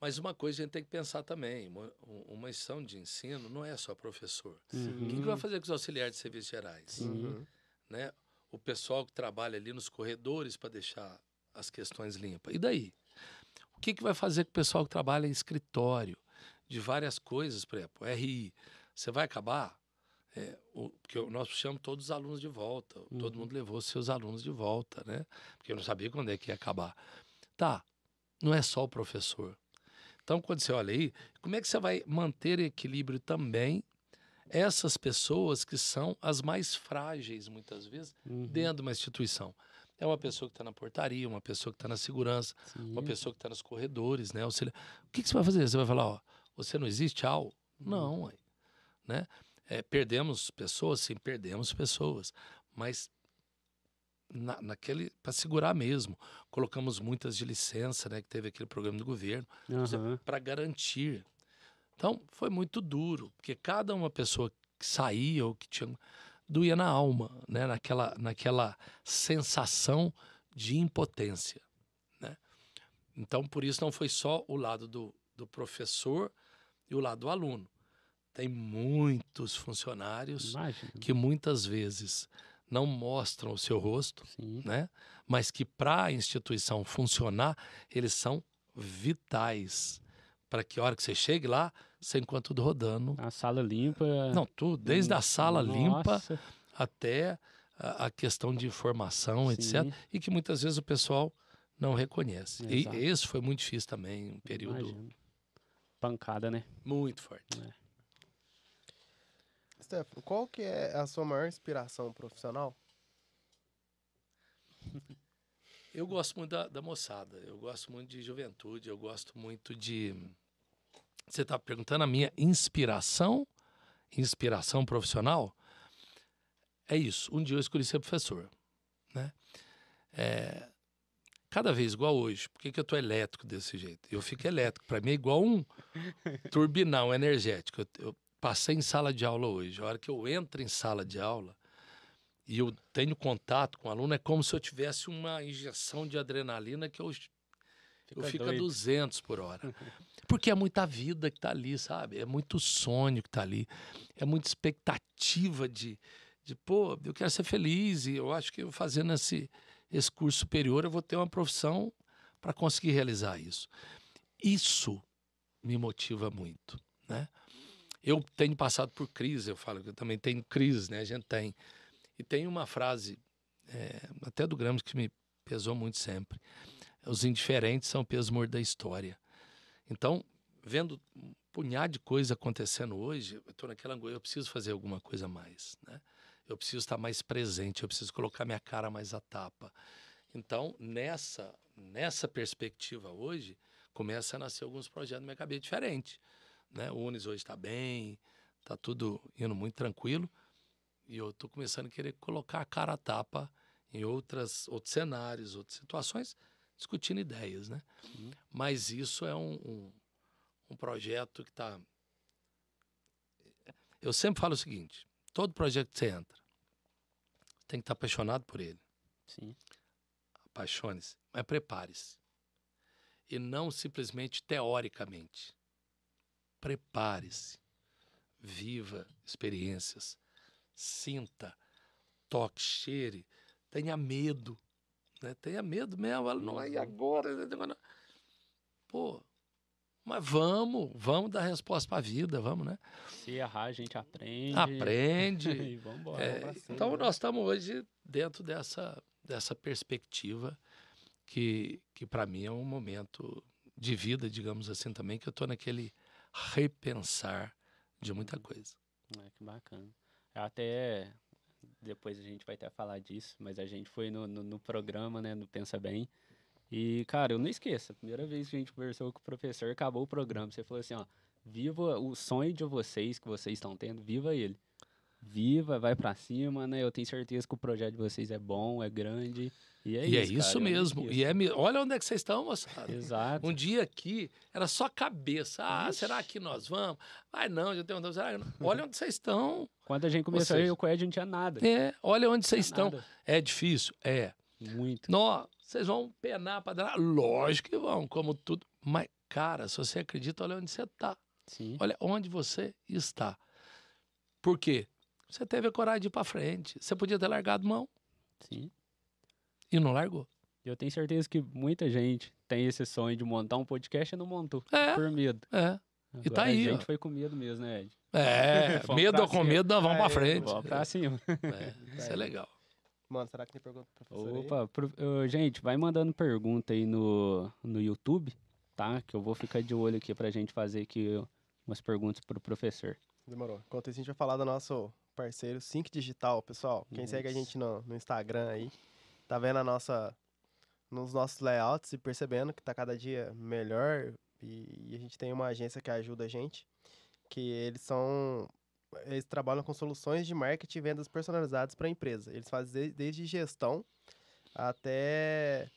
Mas uma coisa a gente tem que pensar também: uma, uma instituição de ensino não é só professor. Uhum. Quem que vai fazer com os auxiliares de serviços gerais? Uhum. Né? O pessoal que trabalha ali nos corredores para deixar as questões limpas. E daí? O que, que vai fazer com o pessoal que trabalha em escritório de várias coisas, por exemplo, RI? Você vai acabar? É, o, porque nós puxamos todos os alunos de volta. Todo Uhum. mundo levou seus alunos de volta, né? Porque eu não sabia quando é que ia acabar. Tá, não é só o professor. Então, quando você olha aí, como é que você vai manter equilíbrio também essas pessoas que são as mais frágeis, muitas vezes, Uhum. dentro de uma instituição? É uma pessoa que está na portaria, uma pessoa que está na segurança, Sim. uma pessoa que está nos corredores, né? Auxilia- O que, que você vai fazer? Você vai falar, ó, você não existe, tchau? Não, ué, né? É, perdemos pessoas, sim, perdemos pessoas, mas na, naquele para segurar mesmo, colocamos muitas de licença, né? Que teve aquele programa do governo Aham. para garantir. Então foi muito duro, porque cada uma pessoa que saía ou que tinha doía na alma, né? Naquela, naquela sensação de impotência, né? Então por isso não foi só o lado do, do professor e o lado do aluno. Tem muitos funcionários Imagina. que muitas vezes não mostram o seu rosto, Sim. né? Mas que para a instituição funcionar, eles são vitais para que a hora que você chegue lá, você encontre tudo rodando. A sala limpa. Não, tudo, desde a sala limpa Nossa, até a, a questão de informação, etc. sim. E que muitas vezes o pessoal não reconhece. E Exato. esse foi muito difícil também, um período Imagino. Pancada, né? muito forte. Stefano, qual que é a sua maior inspiração profissional? Eu gosto muito da, da moçada, eu gosto muito de juventude, eu gosto muito de. Você está perguntando a minha inspiração? Inspiração profissional? É isso. Um dia eu escolhi ser professor. Né? É, cada vez igual hoje. Por que, que eu estou elétrico desse jeito? Eu fico elétrico. Para mim é igual um turbinão energético. Eu, eu passei em sala de aula hoje. A hora que eu entro em sala de aula, e eu tenho contato com o aluno, é como se eu tivesse uma injeção de adrenalina que eu, eu fico a doido. 200 por hora. Porque é muita vida que está ali, sabe? É muito sonho que está ali. É muita expectativa de, de, pô, eu quero ser feliz e eu acho que eu fazendo esse, esse curso superior eu vou ter uma profissão para conseguir realizar isso. Isso me motiva muito, né? Eu tenho passado por crise, eu falo que eu também tenho crise, né? A gente tem. E tem uma frase, é, até do Gramsci, que me pesou muito sempre. Os indiferentes são o peso morto da história. Então, vendo um punhado de coisa acontecendo hoje, eu estou naquela angústia, eu preciso fazer alguma coisa mais, né? Eu preciso estar mais presente, eu preciso colocar minha cara mais à tapa. Então, nessa, nessa perspectiva hoje, começa a nascer alguns projetos na minha cabeça diferentes. Né? O Unis hoje está bem, está tudo indo muito tranquilo. E eu estou começando a querer colocar a cara à tapa em outras, outros cenários, outras situações, discutindo ideias, né? Sim. Mas isso é um, um, um projeto que está eu sempre falo o seguinte: todo projeto que você entra, tem que estar apaixonado por ele. Sim. Apaixone-se, mas prepare-se. E não simplesmente teoricamente. Prepare-se. Viva experiências. Sinta, toque, cheire. Tenha medo. Né? Tenha medo mesmo. Ela não é agora. Pô, mas vamos, vamos dar resposta para a vida, vamos, né? Se errar, a gente aprende. Aprende. e vamos embora. É, então, nós estamos hoje dentro dessa, dessa perspectiva que, que para mim é um momento de vida, digamos assim, também, que eu estou naquele repensar de muita coisa. É, que bacana. Até depois a gente vai até falar disso, mas a gente foi no, no, no programa, né, no Pensa Bem. E, cara, eu não esqueço, a primeira vez que a gente conversou com o professor, acabou o programa. Você falou assim, ó, viva o sonho de vocês que vocês estão tendo, viva ele. Viva, vai pra cima, né? Eu tenho certeza que o projeto de vocês é bom, é grande. E é e isso. é isso cara, mesmo. esqueço. E é, me- olha onde é que vocês estão, moçada. Exato. Um dia aqui era só cabeça. Ah, será que nós vamos? Ai, não, já tem um. Será? Olha onde vocês estão. Quando a gente começou, seja, eu e o Coed não tinha nada. É, olha onde vocês estão. nada. É difícil? É. Muito. Nó, vocês vão penar para dar. Lógico que vão, como tudo. Mas, cara, se você acredita, olha onde você está. Sim. Olha onde você está. Por quê? Você teve a coragem de ir para frente. Você podia ter largado mão Sim. e não largou. Eu tenho certeza que muita gente tem esse sonho de montar um podcast e não montou. É. Por medo. É. E tá Agora aí, A ó. gente foi com medo mesmo, né, Ed? É, medo pra ou com cima. medo, nós vamos para Aí, frente. Vamos pra cima. É, isso é legal. Mano, será que tem pergunta pro professor? Opa, pro- ô, gente, vai mandando pergunta aí no, no YouTube, tá? Que eu vou ficar de olho aqui pra gente fazer aqui umas perguntas pro professor. Demorou. Enquanto isso, a gente vai falar do nosso parceiro Sync Digital, pessoal. Quem segue a gente no, no Instagram aí, tá vendo a nossa, nos nossos layouts e percebendo que tá cada dia melhor. E, e a gente tem uma agência que ajuda a gente, que eles são. Eles trabalham com soluções de marketing e vendas personalizadas para a empresa. Eles fazem de- desde gestão até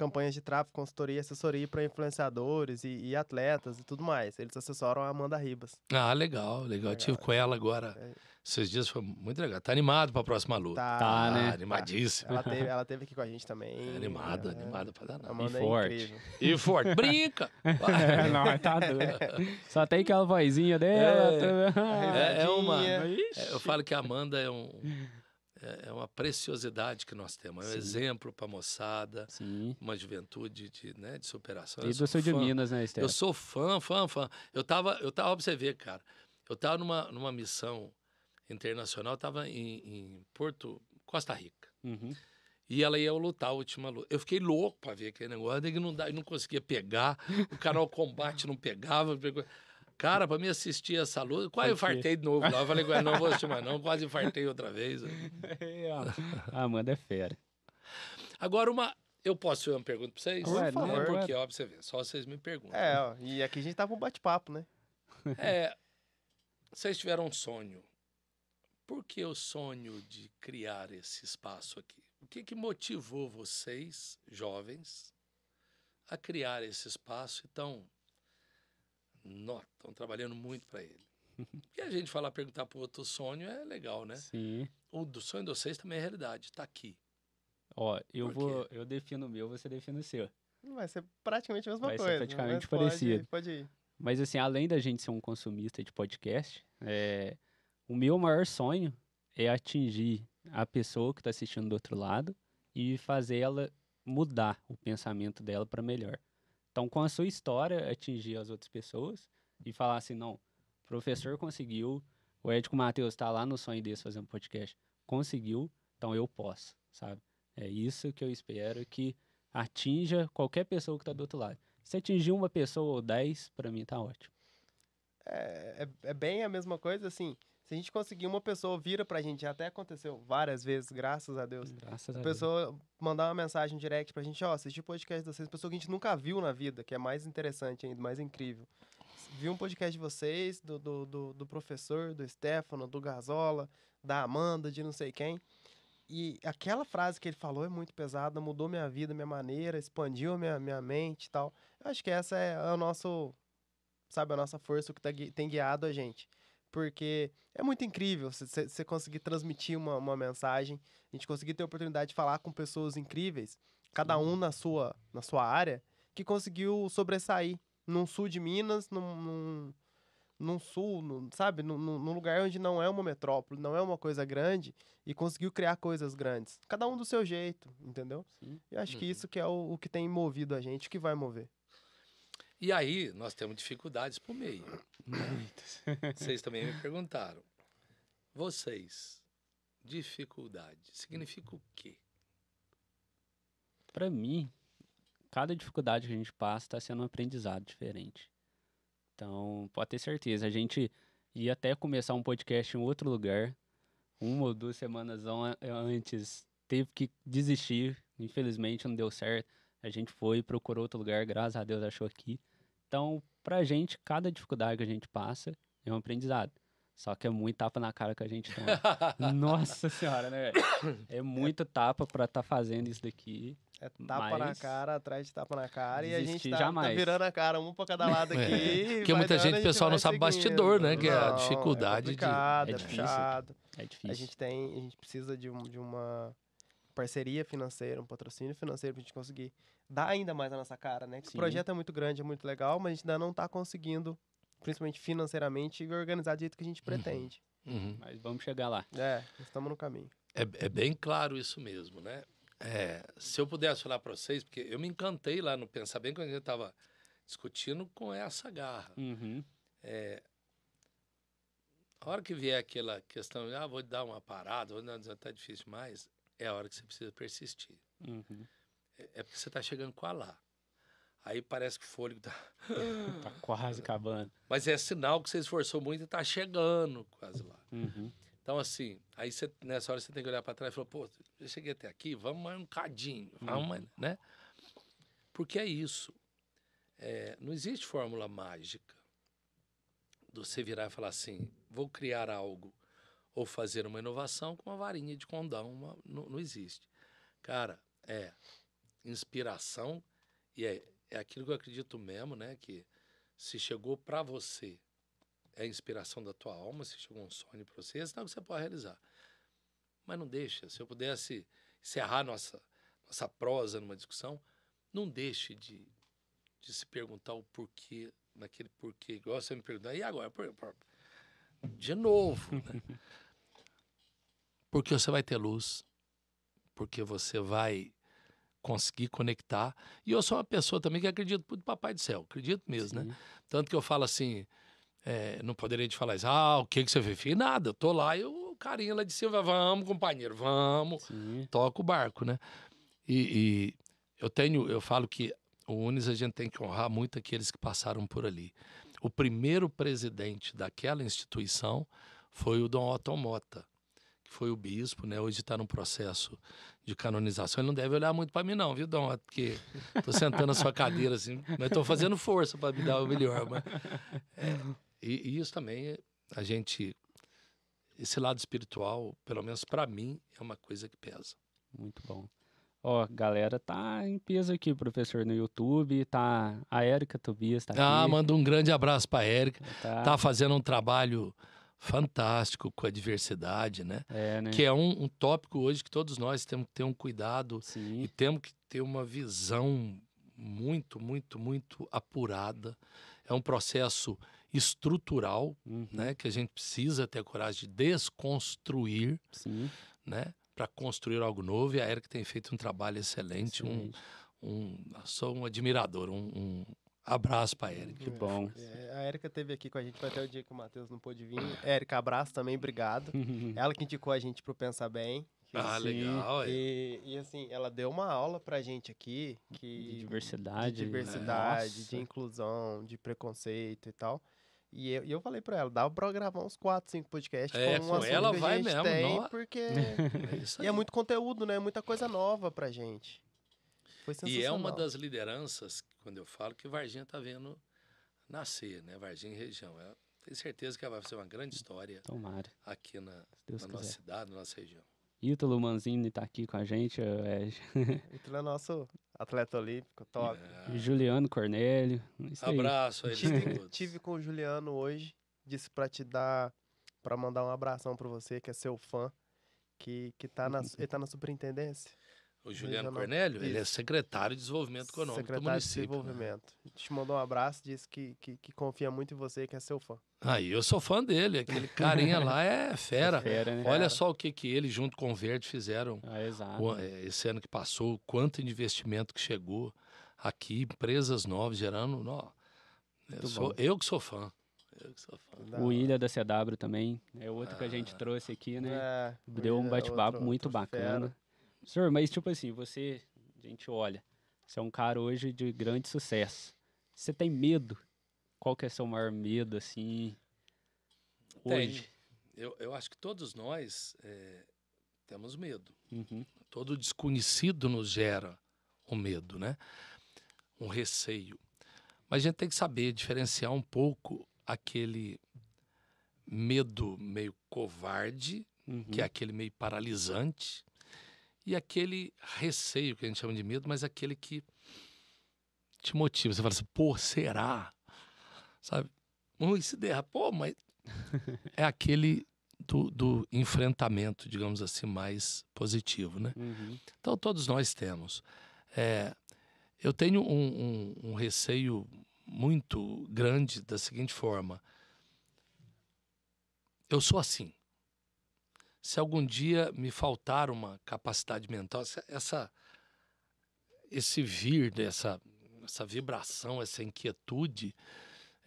campanhas de tráfego, consultoria e assessoria para influenciadores e, e atletas e tudo mais. Eles assessoram a Amanda Ribas. Ah, legal, legal. Eu tive com ela agora. É. Esses dias foi muito legal. Tá animado para a próxima luta. Tá, Tá, né? Ah, animadíssimo. Ela teve, ela teve aqui com a gente também. É, animada, É, animada pra danar. Amanda E é forte. incrível. E forte. Brinca! Vai. não, tá doido. Só tem aquela vozinha dela. tá- É, é uma. É, eu falo que a Amanda é um. É é uma preciosidade que nós temos. É um Sim. exemplo para moçada, Sim. uma juventude de, né, de superação. E Eu do sul de. Minas, né, Eu Estela? sou fã, fã, fã. Eu tava, eu tava, pra você ver, cara. Eu tava numa, numa missão internacional, eu tava em, em Porto, Costa Rica. Uhum. E ela ia lutar a última luta. Eu fiquei louco pra ver aquele negócio, que não, dá, eu não conseguia pegar, o canal Combate não pegava. pegou- Cara, pra me assistir essa luta, quase infartei de novo lá. Eu falei, "Ué, não vou assistir mais não, quase infartei outra vez. A Amanda é fera. Agora, uma. Eu posso fazer uma pergunta pra vocês? Por Né? favor. Porque, ó, pra você ver, só vocês me perguntam. É, ó, e aqui a gente tava um bate-papo, né? É, vocês tiveram um sonho. Por que o sonho de criar esse espaço aqui? O que, que motivou vocês, jovens, a criar esse espaço e estão estão trabalhando muito para ele? E a gente falar, perguntar para o outro sonho é legal, né? Sim. O do sonho de vocês também é realidade, está aqui. Ó, eu vou. Eu defino o meu, você define o seu. Vai ser praticamente a mesma Vai ser coisa. praticamente mas pode- parecido. Pode ir. Mas assim, além da gente ser um consumista de podcast, é, o meu maior sonho é atingir a pessoa que está assistindo do outro lado e fazer ela mudar o pensamento dela para melhor. Então, com a sua história, atingir as outras pessoas e falar assim, não, o professor conseguiu, o Ed com o Matheus está lá no sonho desse fazendo podcast, conseguiu, então eu posso, sabe? É isso que eu espero que atinja qualquer pessoa que está do outro lado. Se atingir uma pessoa ou dez, para mim tá ótimo. É, é, é bem a mesma coisa, assim. Se a gente conseguir uma pessoa vira pra gente, já até aconteceu várias vezes, graças a Deus. Graças a A Deus. pessoa mandar uma mensagem direct pra gente, ó, assistir o podcast de vocês, pessoa que a gente nunca viu na vida, que é mais interessante ainda, mais incrível. Viu um podcast de vocês, do, do, do, do professor, do Stefano, do Gazola, da Amanda, de não sei quem. E aquela frase que ele falou é muito pesada, mudou minha vida, minha maneira, expandiu minha, minha mente e tal. Eu acho que essa é o nosso, sabe, a nossa força, o que tá tem guiado a gente. Porque é muito incrível você conseguir transmitir uma, uma mensagem, a gente conseguir ter a oportunidade de falar com pessoas incríveis, cada um na sua, na sua área, que conseguiu sobressair num sul de Minas, num, num, num sul, num, sabe? Num, num, lugar onde não é uma metrópole, não é uma coisa grande, e conseguiu criar coisas grandes. Cada um do seu jeito, entendeu? Sim. Eu acho uhum. que isso que é o, o que tem movido a gente, o que vai mover. E aí, nós temos dificuldades por meio. Muitas. Vocês também me perguntaram. Vocês, dificuldade, significa o quê? Para mim, cada dificuldade que a gente passa está sendo um aprendizado diferente. Então, pode ter certeza, a gente ia até começar um podcast em outro lugar, uma ou duas semanas antes, teve que desistir, infelizmente não deu certo. A gente foi, procurou outro lugar, graças a Deus achou aqui. Então, pra gente, cada dificuldade que a gente passa é um aprendizado. Só que é muito tapa na cara que a gente toma. Nossa senhora, né? É muito tapa pra estar tá fazendo isso daqui. É tapa na cara, atrás de tapa na cara. E a gente tá, tá, virando a cara um pra cada lado aqui. É. Porque muita gente, o pessoal não sabe seguindo. bastidor, né? Que não, é a dificuldade é de. É, é puxado. É difícil. A gente tem, a gente precisa de, um, de uma parceria financeira, um patrocínio financeiro pra gente conseguir dar ainda mais a nossa cara, né? o projeto é muito grande, é muito legal, mas a gente ainda não tá conseguindo, principalmente financeiramente, organizar do jeito que a gente uhum. pretende. Uhum. Mas vamos chegar lá. É, estamos no caminho. É, é bem claro isso mesmo, né? É, se eu pudesse falar para vocês, porque eu me encantei lá no Pensar Bem quando a gente estava discutindo com essa garra. Uhum. É, a hora que vier aquela questão, ah, vou dar uma parada, vou dar, tá difícil mais, é a hora que você precisa persistir. Uhum. É, é, porque você está chegando com a lá. Aí parece que o fôlego tá... tá quase acabando. Mas é sinal que você esforçou muito e tá chegando quase lá. Uhum. Então, assim, aí você, nessa hora você tem que olhar para trás e falar, pô, eu cheguei até aqui, vamos mais um cadinho, vamos mais, né? Porque é isso. É, não existe fórmula mágica de você virar e falar assim, vou criar algo ou fazer uma inovação com uma varinha de condão. Uma, não, não, existe. Cara, é inspiração e é, é aquilo que eu acredito mesmo, né? Que se chegou para você, é a inspiração da tua alma, se chegou um sonho para você, é você pode realizar. Mas não deixa. Se eu pudesse encerrar nossa, nossa prosa numa discussão, não deixe de, de se perguntar o porquê, naquele porquê. Igual você me perguntar, e agora? Por, por, de novo. Né? porque você vai ter luz, porque você vai conseguir conectar. E eu sou uma pessoa também que acredito muito no Papai do Céu, acredito mesmo, né? Sim. né? Tanto que eu falo assim, é, não poderia te falar isso, ah, o que, que você fez? Nada, eu tô lá e o carinha lá de cima, vamos, companheiro, vamos, Sim. toca o barco, né? E, e, eu tenho, eu falo que o Unis a gente tem que honrar muito aqueles que passaram por ali. O primeiro presidente daquela instituição foi o Dom Otto Mota, que foi o bispo, né? Hoje está no processo de canonização. Ele não deve olhar muito para mim, não, viu, Dom? Porque estou sentando na sua cadeira assim, mas estou fazendo força para me dar o melhor. Mas, é, e, e isso também, a gente. Esse lado espiritual, pelo menos para mim, é uma coisa que pesa. Muito bom. Ó, galera tá em peso aqui, professor, no YouTube, tá a Érica Tobias tá ah, aqui. Manda um grande abraço pra Érica. Tá. tá fazendo um trabalho fantástico com a diversidade, né? É, né? Que é um, um, tópico hoje que todos nós temos que ter um cuidado Sim. e temos que ter uma visão muito, muito, muito apurada. É um processo estrutural, uhum. né? Que a gente precisa ter a coragem de desconstruir, Sim. né? Para construir algo novo. E a Erika tem feito um trabalho excelente. excelente. Um, um, sou um admirador, um, um abraço para a Erika. Que bom. É, a Erika esteve aqui com a gente até o dia que o Matheus não pôde vir. Érica, abraço também, obrigado. ela que indicou a gente para o Pensar Bem. Ah, legal. E, e, assim, ela deu uma aula pra gente aqui que de diversidade, de, diversidade, de inclusão, de preconceito e tal. E eu, e eu falei pra ela, dá pra gravar uns 4, 5 podcasts é, com, com ela vai mesmo, tem, não... porque... é e é muito conteúdo, né? Muita coisa nova pra gente. Foi E é uma das lideranças, quando eu falo, que Varginha tá vendo nascer, né? Varginha e região. Eu tenho certeza que ela vai fazer uma grande história Tomara. aqui na, na nossa cidade, na nossa região. Ítalo Manzini está aqui com a gente. É... Ítalo é nosso atleta olímpico, top. É. Juliano Cornélio. Abraço aí. Tive, tive com o Juliano hoje, disse para te dar para mandar um abração para você, que é seu fã, que, que tá na, ele tá na superintendência. O Juliano Cornélio, ele é secretário de Desenvolvimento Econômico secretário do município. de Desenvolvimento. Né? Te mandou um abraço, disse que, que, que, confia muito em você, que é seu fã. Aí eu sou fã dele, aquele carinha lá é fera. É fera né? Olha só o que, que ele, junto com o Verde, fizeram ah, exato. O, é, esse ano que passou, quanto investimento que chegou aqui, empresas novas gerando. Ó, eu, sou, eu que sou fã. Eu que sou fã. O Ilha da CW também é outro ah, que a gente ah. trouxe aqui, né? É, Deu um bate-papo muito bacana. Fera. Senhor, mas tipo assim, você a gente olha, você é um cara hoje de grande sucesso. Você tem medo? Qual que é seu maior medo, assim, hoje? Eu, eu acho que todos nós é, temos medo. Uhum. Todo desconhecido nos gera o um medo, né? Um receio. Mas a gente tem que saber diferenciar um pouco aquele medo meio covarde, uhum. que é aquele meio paralisante, e aquele receio que a gente chama de medo, mas aquele que te motiva. Você fala assim, pô, será? Sabe? Ui, se der, pô, mas. é aquele do, do, enfrentamento, digamos assim, mais positivo, né? Uhum. Então, todos nós temos. É, eu tenho um, um, um receio muito grande da seguinte forma. Eu sou assim se algum dia me faltar uma capacidade mental, essa, esse vir dessa essa vibração, essa inquietude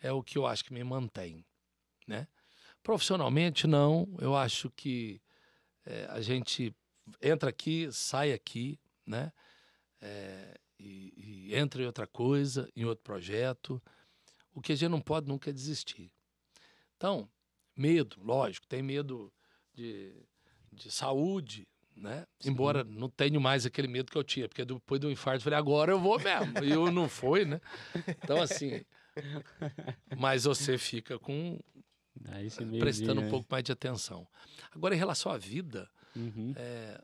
é o que eu acho que me mantém, né? Profissionalmente não, eu acho que é, a gente entra aqui, sai aqui, né? É, e, e entra em outra coisa, em outro projeto. O que a gente não pode nunca é desistir. Então, medo, lógico, tem medo de, de saúde, né? Sim. Embora não tenho mais aquele medo que eu tinha, porque depois do infarto eu falei, agora eu vou mesmo. e eu não foi, né? Então, assim. Mas você fica com. prestando um né? pouco mais de atenção. Agora, em relação à vida, uhum. é,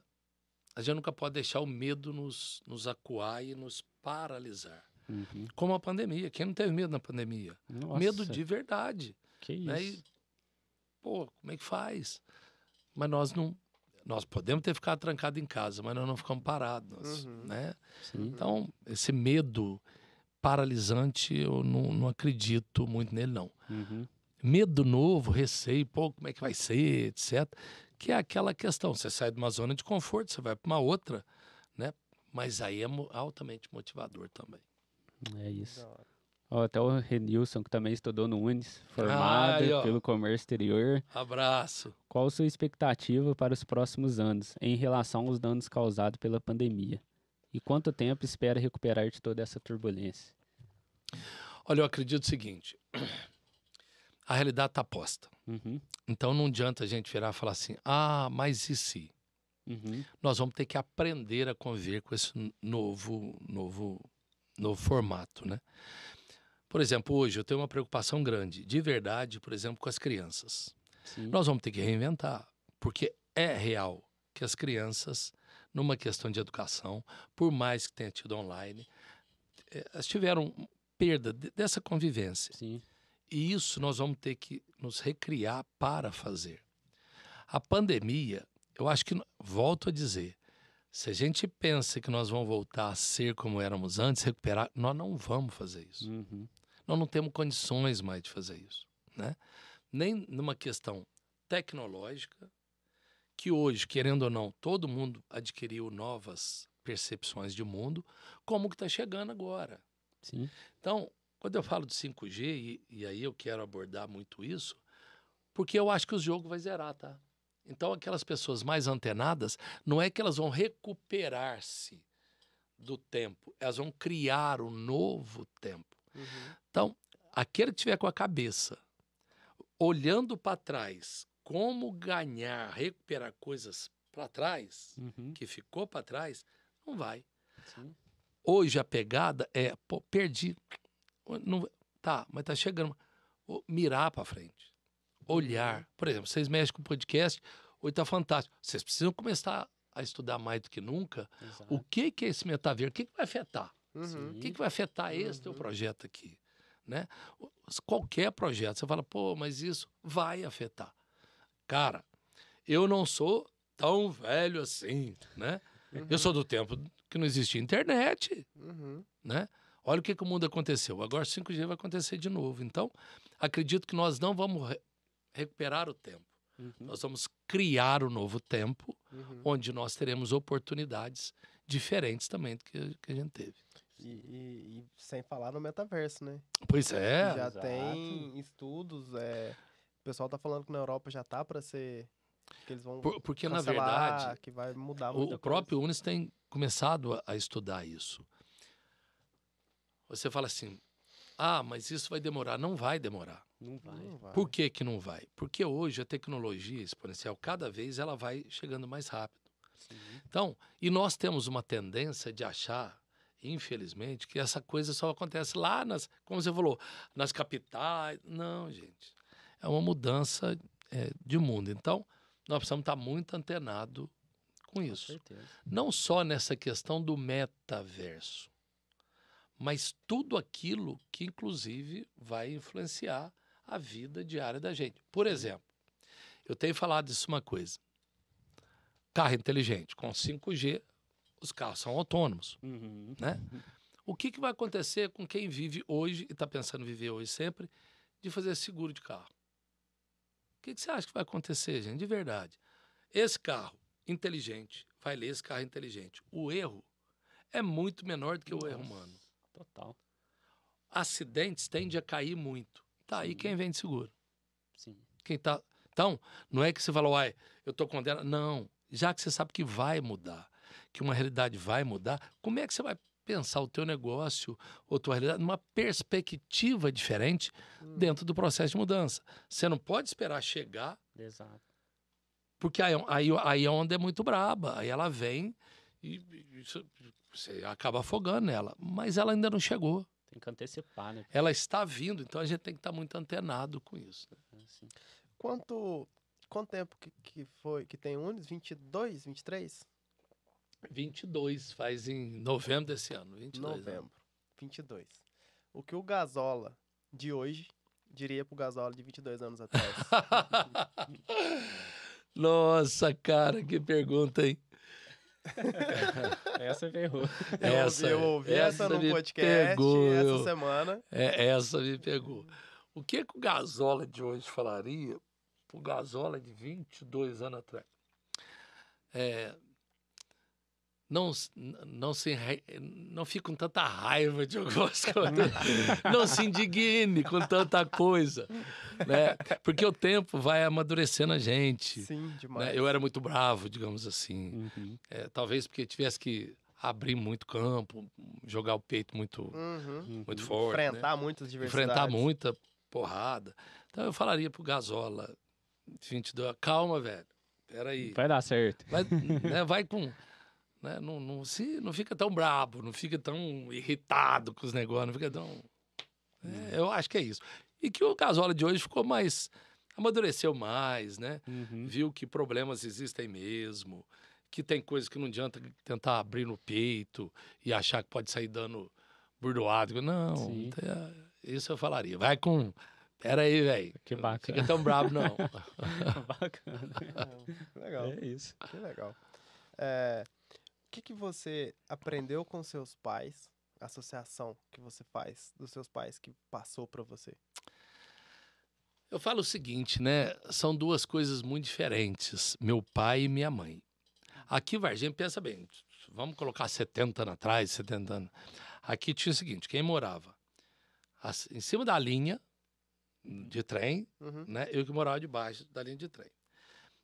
a gente nunca pode deixar o medo nos, nos acuar e nos paralisar. Uhum. Como a pandemia. Quem não teve medo na pandemia? Nossa. Medo de verdade. Que né? isso? E, pô, como é que faz? Mas nós não. Nós podemos ter ficado trancado em casa, mas nós não ficamos parados, uhum. né? Sim. Então, esse medo paralisante, eu não, não acredito muito nele, não. Uhum. Medo novo, receio, pô, como é que vai ser, etc. Que é aquela questão, você sai de uma zona de conforto, você vai para uma outra, né? Mas aí é altamente motivador também. É isso. Ó, até o Renilson, que também estudou no Unis, formado Ai, pelo comércio exterior. Abraço. Qual a sua expectativa para os próximos anos em relação aos danos causados pela pandemia? E quanto tempo espera recuperar de toda essa turbulência? Olha, eu acredito o seguinte: a realidade está posta. Uhum. Então não adianta a gente virar e falar assim, ah, mas e se? Uhum. Nós vamos ter que aprender a conviver com esse novo, novo, novo formato, né? Por exemplo, hoje eu tenho uma preocupação grande, de verdade, por exemplo, com as crianças. Sim. Nós vamos ter que reinventar, porque é real que as crianças, numa questão de educação, por mais que tenha tido online, eh, elas tiveram perda dessa convivência. Sim. E isso nós vamos ter que nos recriar para fazer. A pandemia, eu acho que, volto a dizer, se a gente pensa que nós vamos voltar a ser como éramos antes, recuperar, nós não vamos fazer isso. Uhum. Nós não temos condições mais de fazer isso, né? Nem numa questão tecnológica, que hoje, querendo ou não, todo mundo adquiriu novas percepções de mundo, como que está chegando agora. Sim. Então, quando eu falo de 5G, e, e, aí eu quero abordar muito isso, porque eu acho que o jogo vai zerar, tá? Então, aquelas pessoas mais antenadas, não é que elas vão recuperar-se do tempo, elas vão criar um novo tempo. Uhum. Então, aquele que tiver com a cabeça olhando para trás, como ganhar, recuperar coisas para trás, uhum. que ficou para trás, não vai. Sim. Hoje a pegada é, pô, perdi. Não, tá, mas tá chegando. Mirar para frente. Olhar. Uhum. Por exemplo, vocês mexem com o podcast, hoje tá fantástico. Vocês precisam começar a estudar mais do que nunca Exato. o que, que é esse metaverso, o que, que vai afetar. Uhum. O que, que vai afetar esse teu uhum. projeto aqui? Né? Qualquer projeto, você fala, pô, mas isso vai afetar. Cara, eu não sou tão velho assim, né? Uhum. Eu sou do tempo que não existia internet, uhum. né? Olha o que, que o mundo aconteceu. Agora 5G vai acontecer de novo. Então, acredito que nós não vamos re recuperar o tempo. Uhum. Nós vamos criar um novo tempo, uhum. onde nós teremos oportunidades diferentes também do que, que a gente teve. E, e, e, sem falar no metaverso, né? Pois é. Já Exato. tem estudos, é, o pessoal está falando que na Europa já tá para ser que eles vão Por, porque na verdade que vai mudar o, o próprio Unis tem começado a, a, estudar isso. Você fala assim, ah, mas isso vai demorar. Não vai demorar. Não vai. Não vai. Por que, que não vai? Porque hoje a tecnologia exponencial, cada vez ela vai chegando mais rápido. Sim. Então, e nós temos uma tendência de achar infelizmente, que essa coisa só acontece lá nas, como você falou, nas capitais. Não, gente. É uma mudança é, de mundo. Então, nós precisamos estar muito antenado com isso. Com Não só nessa questão do metaverso, mas tudo aquilo que, inclusive, vai influenciar a vida diária da gente. Por exemplo, eu tenho falado isso uma coisa. Carro inteligente com 5G os carros são autônomos, uhum. né? O que, que vai acontecer com quem vive hoje e está pensando em viver hoje sempre de fazer seguro de carro? O que, que você acha que vai acontecer, gente? De verdade. Esse carro inteligente vai ler esse carro inteligente. O erro é muito menor do que Nossa, o erro humano. Total. Acidentes tendem a cair muito. Tá aí quem vende seguro. Sim. Quem tá. Então, não é que você falou, uai, eu tô condenado. Não. Já que você sabe que vai mudar que uma realidade vai mudar, como é que você vai pensar o teu negócio ou tua realidade numa perspectiva diferente hum. dentro do processo de mudança? Você não pode esperar chegar. Exato. Porque aí, aí, aí a onda é muito braba. Aí ela vem e, e você acaba afogando nela. Mas ela ainda não chegou. Tem que antecipar, né? Ela está vindo, então a gente tem que estar muito antenado com isso. Né? Assim. Quanto, quanto tempo que, que foi que tem Unis? 22, 23? 22, faz em novembro desse ano. 22, novembro, né? 22. O que o Gasola de hoje diria pro Gasola de 22 anos atrás? Nossa, cara, que pergunta, hein? essa ferrou. Essa, eu ouvi essa, essa no podcast pegou, essa eu, semana. É, essa me pegou. O que, que o Gasola de hoje falaria pro Gasola de 22 anos atrás? É, não, não, se, não fique com tanta raiva de algumas coisas. não se indigne com tanta coisa. Né? Porque o tempo vai amadurecendo a gente. Sim, né? demais. Né? Eu era muito bravo, digamos assim. Uhum. É, talvez porque tivesse que abrir muito campo, jogar o peito muito, uhum. muito forte. Enfrentar né? muitas diversidades. Enfrentar muita porrada. Então eu falaria pro Gasola, 22, calma, velho. Peraí. Vai dar certo. Vai, né, vai com né? Não, não, se, não fica tão brabo, não fica tão irritado com os negócios, não fica tão. É, uhum. eu acho que é isso. E que o Gasola de hoje ficou mais. amadureceu mais, né? Uhum. Viu que problemas existem mesmo, que tem coisas que não adianta tentar abrir no peito e achar que pode sair dando burdoado. Não, é, isso eu falaria. Vai com. Pera aí, velho. Que bacana. Fica tão brabo, não. bacana. legal. É isso. Que legal. É, que, que você aprendeu com seus pais, a associação que você faz dos seus pais que passou para você? Eu falo o seguinte, né? São duas coisas muito diferentes, meu pai e minha mãe. Aqui, Varginha, pensa bem, vamos colocar 70 anos atrás, 70 anos. Aqui tinha o seguinte, quem morava em cima da linha de trem, uhum. né? Eu que morava debaixo da linha de trem.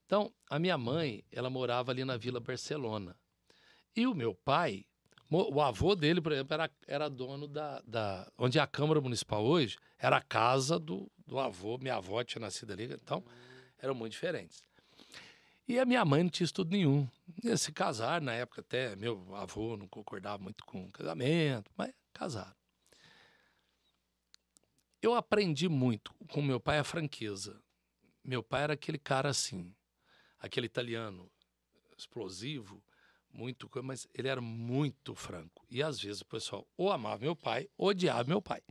Então, a minha mãe, ela morava ali na Vila Barcelona. E o meu pai, o avô dele, por exemplo, era, era dono da, da. Onde é a Câmara Municipal hoje, era a casa do, do avô. Minha avó tinha nascido ali, então eram muito diferentes. E a minha mãe não tinha estudo nenhum. Ia se casar, na época até meu avô não concordava muito com o casamento, mas casaram. Eu aprendi muito com meu pai a franqueza. Meu pai era aquele cara assim, aquele italiano explosivo, muito, mas ele era muito franco. E às vezes o pessoal ou amava meu pai, ou odiava meu pai.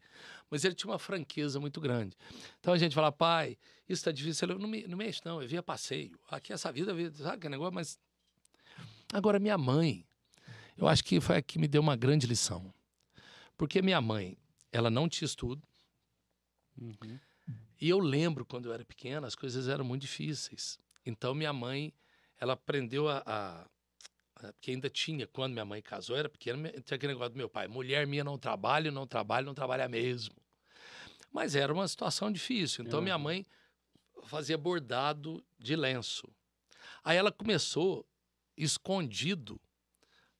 Mas ele tinha uma franqueza muito grande. Então a gente fala, pai, isso está difícil. Ele, não, me, não mexe, não, eu via passeio. Aqui essa vida, sabe que negócio? Mas. Agora, minha mãe, eu acho que foi a que me deu uma grande lição. Porque minha mãe, ela não tinha estudo. Uhum. E eu lembro, quando eu era pequena, as coisas eram muito difíceis. Então, minha mãe, ela aprendeu a, a porque ainda tinha, quando minha mãe casou, era pequena, tinha aquele negócio do meu pai: mulher minha não trabalha, não trabalha, não trabalha mesmo. Mas era uma situação difícil. Então, minha mãe fazia bordado de lenço. Aí ela começou, escondido,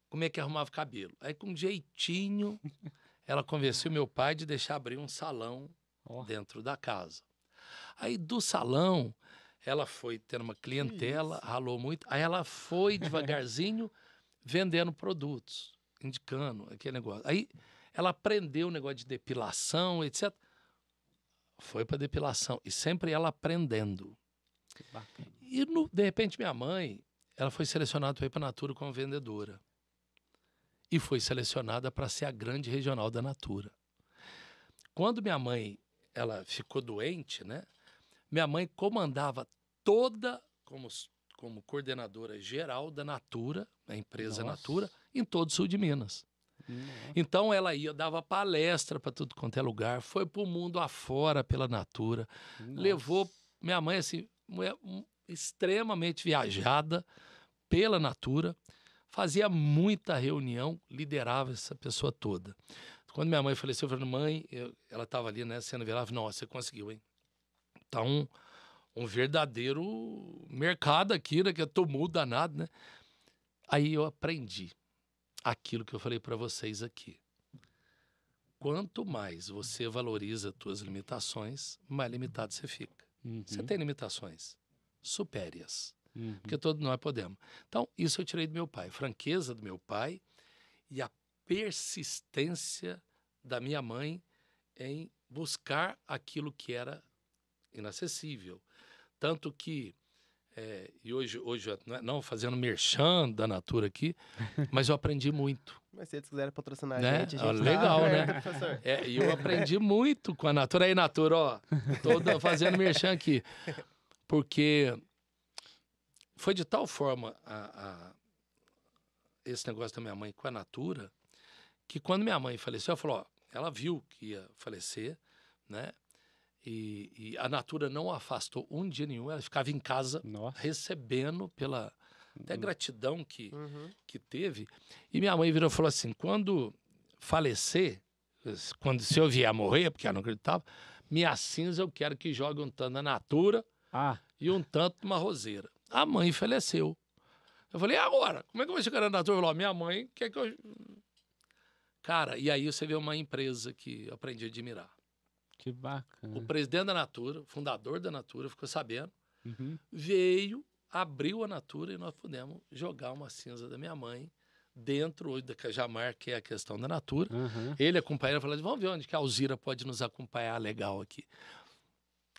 como é que arrumava cabelo. Aí, com jeitinho, ela convenceu meu pai de deixar abrir um salão oh. dentro da casa. Aí, do salão, ela foi tendo uma clientela, Isso. ralou muito. Aí ela foi devagarzinho vendendo produtos, indicando aquele negócio. Aí ela aprendeu o negócio de depilação, etc. Foi para depilação. E sempre ela aprendendo. E no, de repente minha mãe, ela foi selecionada para ir para a Natura como vendedora. E foi selecionada para ser a grande regional da Natura. Quando minha mãe ela ficou doente, né? Minha mãe comandava toda, como, como coordenadora geral da Natura, a empresa Nossa. Natura, em todo o sul de Minas. Nossa. Então ela ia, dava palestra para tudo quanto é lugar, foi para o mundo afora pela Natura, Nossa. levou minha mãe assim, mulher extremamente viajada pela Natura, fazia muita reunião, liderava essa pessoa toda. Quando minha mãe faleceu, eu falei, mãe, eu, ela estava ali, né, sendo velada, nossa, você conseguiu, hein? Tá um, um verdadeiro mercado aqui, né, que é tumulto danado, né? Aí eu aprendi aquilo que eu falei para vocês aqui. Quanto mais você valoriza as suas limitações, mais limitado você fica. Uhum. Você tem limitações, supere-as. Uhum. Porque todos nós podemos. Então, isso eu tirei do meu pai. Franqueza do meu pai e a persistência da minha mãe em buscar aquilo que era inacessível. Tanto que, é, e hoje, hoje não, é, não fazendo merchan da Natura aqui, mas eu aprendi muito. Mas se eles quiserem patrocinar né? a gente, a gente ah, Legal, tá né? É, e eu aprendi muito com a Natura. Aí, Natura, ó, tô fazendo merchan aqui. Porque foi de tal forma a, a, esse negócio da minha mãe com a Natura, que quando minha mãe faleceu, ela falou, ó, ela viu que ia falecer, né? E, e, a Natura não afastou um dia nenhum, ela ficava em casa Nossa. recebendo pela até uhum. gratidão que, uhum. que teve. E minha mãe virou e falou assim: quando falecer, quando se eu vier a morrer, porque ela não acreditava, minha cinza eu quero que jogue um tanto na Natura ah. e um tanto numa roseira. A mãe faleceu. Eu falei, e agora? Como é que eu vou chegar na Natura? Falou, minha mãe quer que eu. Cara, e aí você vê uma empresa que eu aprendi a admirar. Que bacana. O presidente da Natura, o fundador da Natura, ficou sabendo, uhum. veio, abriu a Natura e nós pudemos jogar uma cinza da minha mãe dentro hoje da Cajamar, que é a questão da Natura. Uhum. Ele acompanhou e falou: vamos ver onde que a Alzira pode nos acompanhar legal aqui.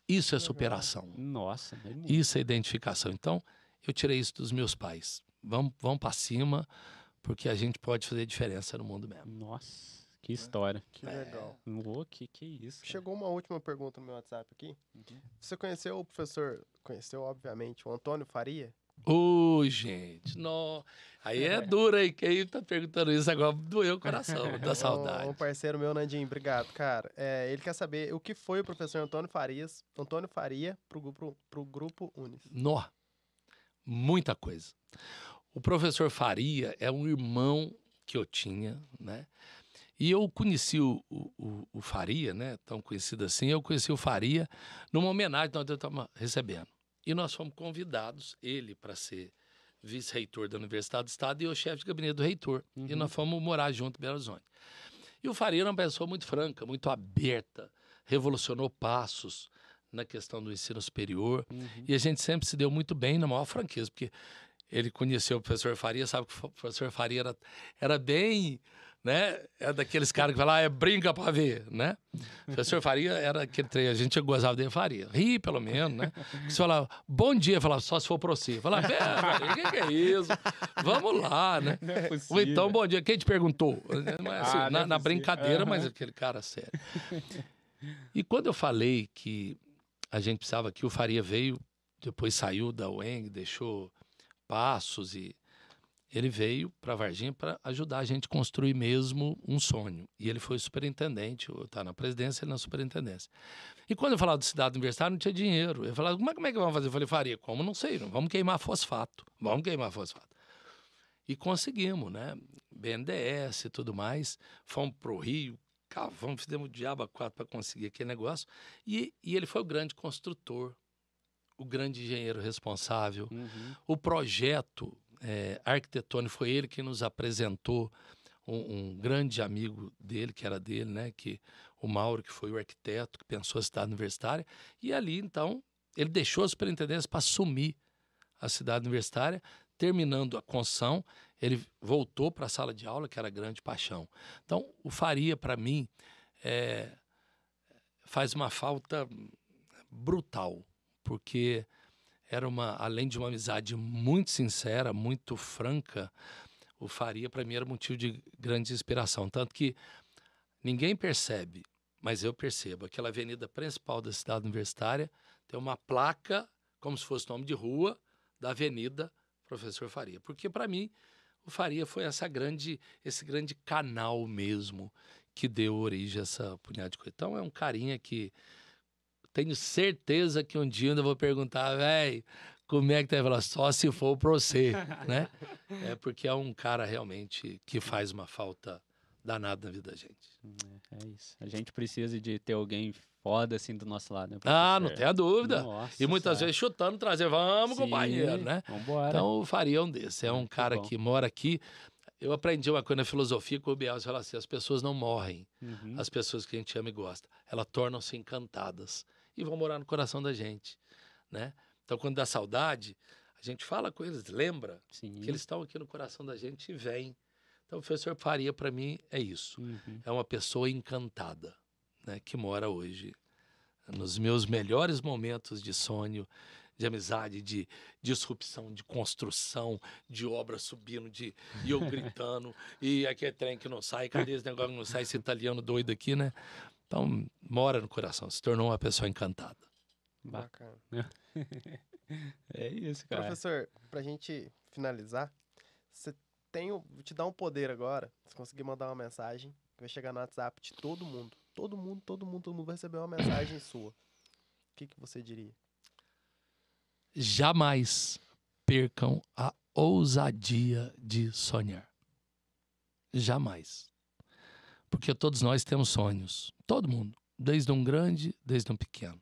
Isso é superação. Nossa, isso é identificação. Então, eu tirei isso dos meus pais. Vamos, vamos para cima, porque a gente pode fazer diferença no mundo mesmo. Nossa. Que história. Que legal. É. que, que isso. Cara. Chegou uma última pergunta no meu WhatsApp aqui. Uhum. Você conheceu o professor, conheceu, obviamente, o Antônio Faria? Ô, oh, gente, não. Aí é duro aí. Quem tá perguntando isso agora doeu o coração, da saudade. Um, parceiro meu, Nandinho, obrigado, cara. É, ele quer saber o que foi o professor Antônio Farias, Antônio Faria, pro grupo, pro grupo Unis. Nó. Muita coisa. O professor Faria é um irmão que eu tinha, né? E eu conheci o, o, o, Faria, né? Tão conhecido assim, eu conheci o Faria numa homenagem que nós estávamos recebendo. E nós fomos convidados, ele para ser vice-reitor da Universidade do Estado e eu chefe de gabinete do reitor. Uhum. E nós fomos morar junto em Belo Horizonte. E o Faria era uma pessoa muito franca, muito aberta, revolucionou passos na questão do ensino superior. Uhum. E a gente sempre se deu muito bem na maior franqueza, porque ele conheceu o professor Faria, sabe que o professor Faria era, era bem né? É daqueles caras que falam, ah, é brinca pra ver, né? O professor Faria era aquele trem, a gente gozava dele, Faria, ri pelo menos, né? Você falava, bom dia, falava, só se for pra você. Falava, é, Faria, o que, que, é isso? Vamos lá, né? É Ou então, bom dia, quem te perguntou? Assim, ah, na, é na brincadeira, uhum. mas aquele cara sério. E quando eu falei que a gente precisava que o Faria veio, depois saiu da UENG, deixou passos e ele veio para Varginha para ajudar a gente a construir mesmo um sonho. E ele foi superintendente, está na presidência, ele na superintendência. E quando eu falava de cidade universitária, não tinha dinheiro. Eu falava, como é, como é que vamos fazer? Eu falei, faria, como? Não sei, não. vamos queimar fosfato. Vamos queimar fosfato. E conseguimos, né? BNDES e tudo mais. Fomos para o Rio, cavamos, fizemos diabo a quatro para conseguir aquele negócio. E, e ele foi o grande construtor, o grande engenheiro responsável. Uhum. O projeto é, arquitetônico, foi ele que nos apresentou um, um, grande amigo dele, que era dele, né? Que, o Mauro, que foi o arquiteto, que pensou a cidade universitária. E ali, então, ele deixou a superintendência para assumir a cidade universitária. Terminando a construção, ele voltou para a sala de aula, que era grande paixão. Então, o Faria, para mim, é, faz uma falta brutal, porque era uma, além de uma amizade muito sincera, muito franca, o Faria para mim era motivo de grande inspiração, tanto que ninguém percebe, mas eu percebo, aquela avenida principal da cidade universitária tem uma placa como se fosse nome de rua da Avenida Professor Faria, porque para mim o Faria foi essa grande, esse grande canal mesmo que deu origem a essa punhada de coisa. Então é um carinha que tenho certeza que um dia eu ainda vou perguntar, velho, como é que tá? Falar, só se for pra você, né? É porque é um cara realmente que faz uma falta danada na vida da gente. É, é isso. A gente precisa de ter alguém foda assim do nosso lado, né? Ah, não tenha dúvida. Nossa, e muitas vezes chutando, trazer, vamos, Sim, companheiro, né? Vambora. Então, o Faria é um desses. É um cara que mora aqui. Eu aprendi uma coisa na filosofia com o Biel, fala assim, as pessoas não morrem, uhum. as pessoas que a gente ama e gosta. Elas tornam-se encantadas e vão morar no coração da gente, né? Então, quando dá saudade, a gente fala com eles, lembra Sim. que eles estão aqui no coração da gente e vem. Então, o professor Faria, para mim, é isso. Uhum. É uma pessoa encantada, né? Que mora hoje nos meus melhores momentos de sonho, de amizade, de disrupção, de construção, de obra subindo, de e eu gritando, e aqui é trem que não sai, cadê esse negócio que não sai, esse italiano doido aqui, né? Então, mora no coração, se tornou uma pessoa encantada. Bacana. é isso, cara. Professor, pra gente finalizar, você tem, vou te dar um poder agora, se conseguir mandar uma mensagem, que vai chegar no WhatsApp de todo mundo. Todo mundo, todo mundo, todo mundo vai receber uma mensagem sua. O que, que você diria? Jamais percam a ousadia de sonhar. Jamais. Porque todos nós temos sonhos. Todo mundo. Desde um grande, desde um pequeno.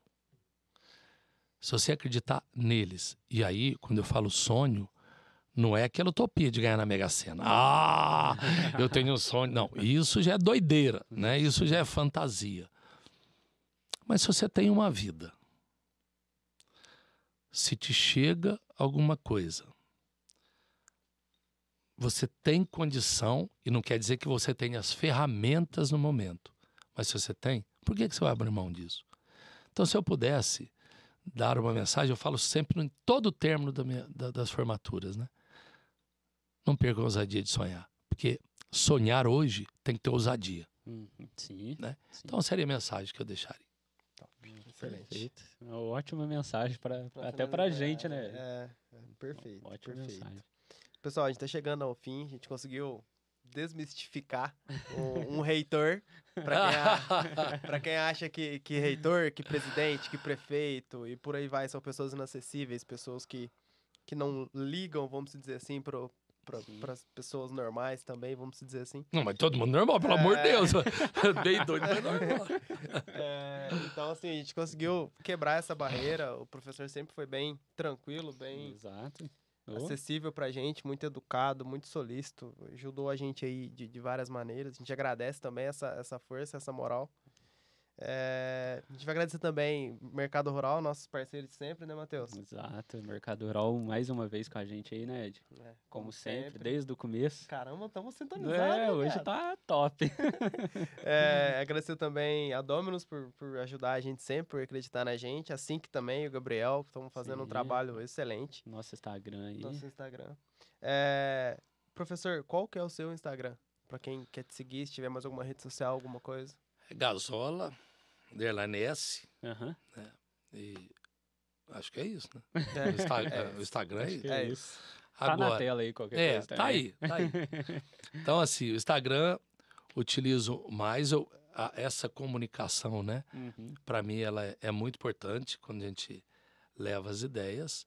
Se você acreditar neles, e aí, quando eu falo sonho, não é aquela utopia de ganhar na Mega Sena. Ah, eu tenho um sonho. Não, isso já é doideira, né? Isso já é fantasia. Mas se você tem uma vida, se te chega alguma coisa, você tem condição, e não quer dizer que você tenha as ferramentas no momento, mas se você tem, por que, que você vai abrir mão disso? Então, se eu pudesse dar uma mensagem, eu falo sempre em todo o término da minha, da, das formaturas, né? Não perca a ousadia de sonhar, porque sonhar hoje tem que ter ousadia. Uhum, sim, né? sim. Então, seria a mensagem que eu deixaria. Excelente. Perfeito. Uma ótima mensagem para até para a gente, né? É, é perfeito. Ótima perfeito. mensagem. Pessoal, a gente está chegando ao fim, a gente conseguiu desmistificar um, um reitor. Para quem, quem, acha que, que reitor, que presidente, que prefeito e por aí vai são pessoas inacessíveis, pessoas que, que não ligam, vamos dizer assim, para para as pessoas normais também, vamos dizer assim. Não, mas todo mundo normal, pelo é... amor de. Deus. Bem doido, mas normal. É, então, assim, a gente conseguiu quebrar essa barreira. O professor sempre foi bem tranquilo, bem. Exato oh. acessível pra gente, muito educado, muito solícito, ajudou a gente aí de, de várias maneiras. A gente agradece também essa, essa força, essa moral. É, a gente vai agradecer também Mercado Rural, nossos parceiros de sempre, né, Matheus? Exato. Mercado Rural mais uma vez com a gente aí, né, Ed? É, Como, sempre, desde o começo. Caramba, estamos sintonizados. É, hoje cara? tá top. É, agradecer também a Dominus por, por ajudar a gente sempre, por acreditar na gente. A Sync também, o Gabriel, que estão fazendo um Sim. trabalho excelente Nosso Instagram aí. no nosso Instagram. É, professor, qual que é o seu Instagram? Pra quem quer te seguir, se tiver mais alguma rede social, alguma coisa. É Gasola, underline S, Aham. e acho que é isso, né? É, O, Insta- é o Instagram é Acho isso. que É isso. Tá na Agora, tela aí qualquer é, coisa tá também. aí, tá aí. Então, assim, o Instagram utilizo mais eu- a- essa comunicação, né? Uhum. Para mim, ela é, é muito importante quando a gente leva as ideias.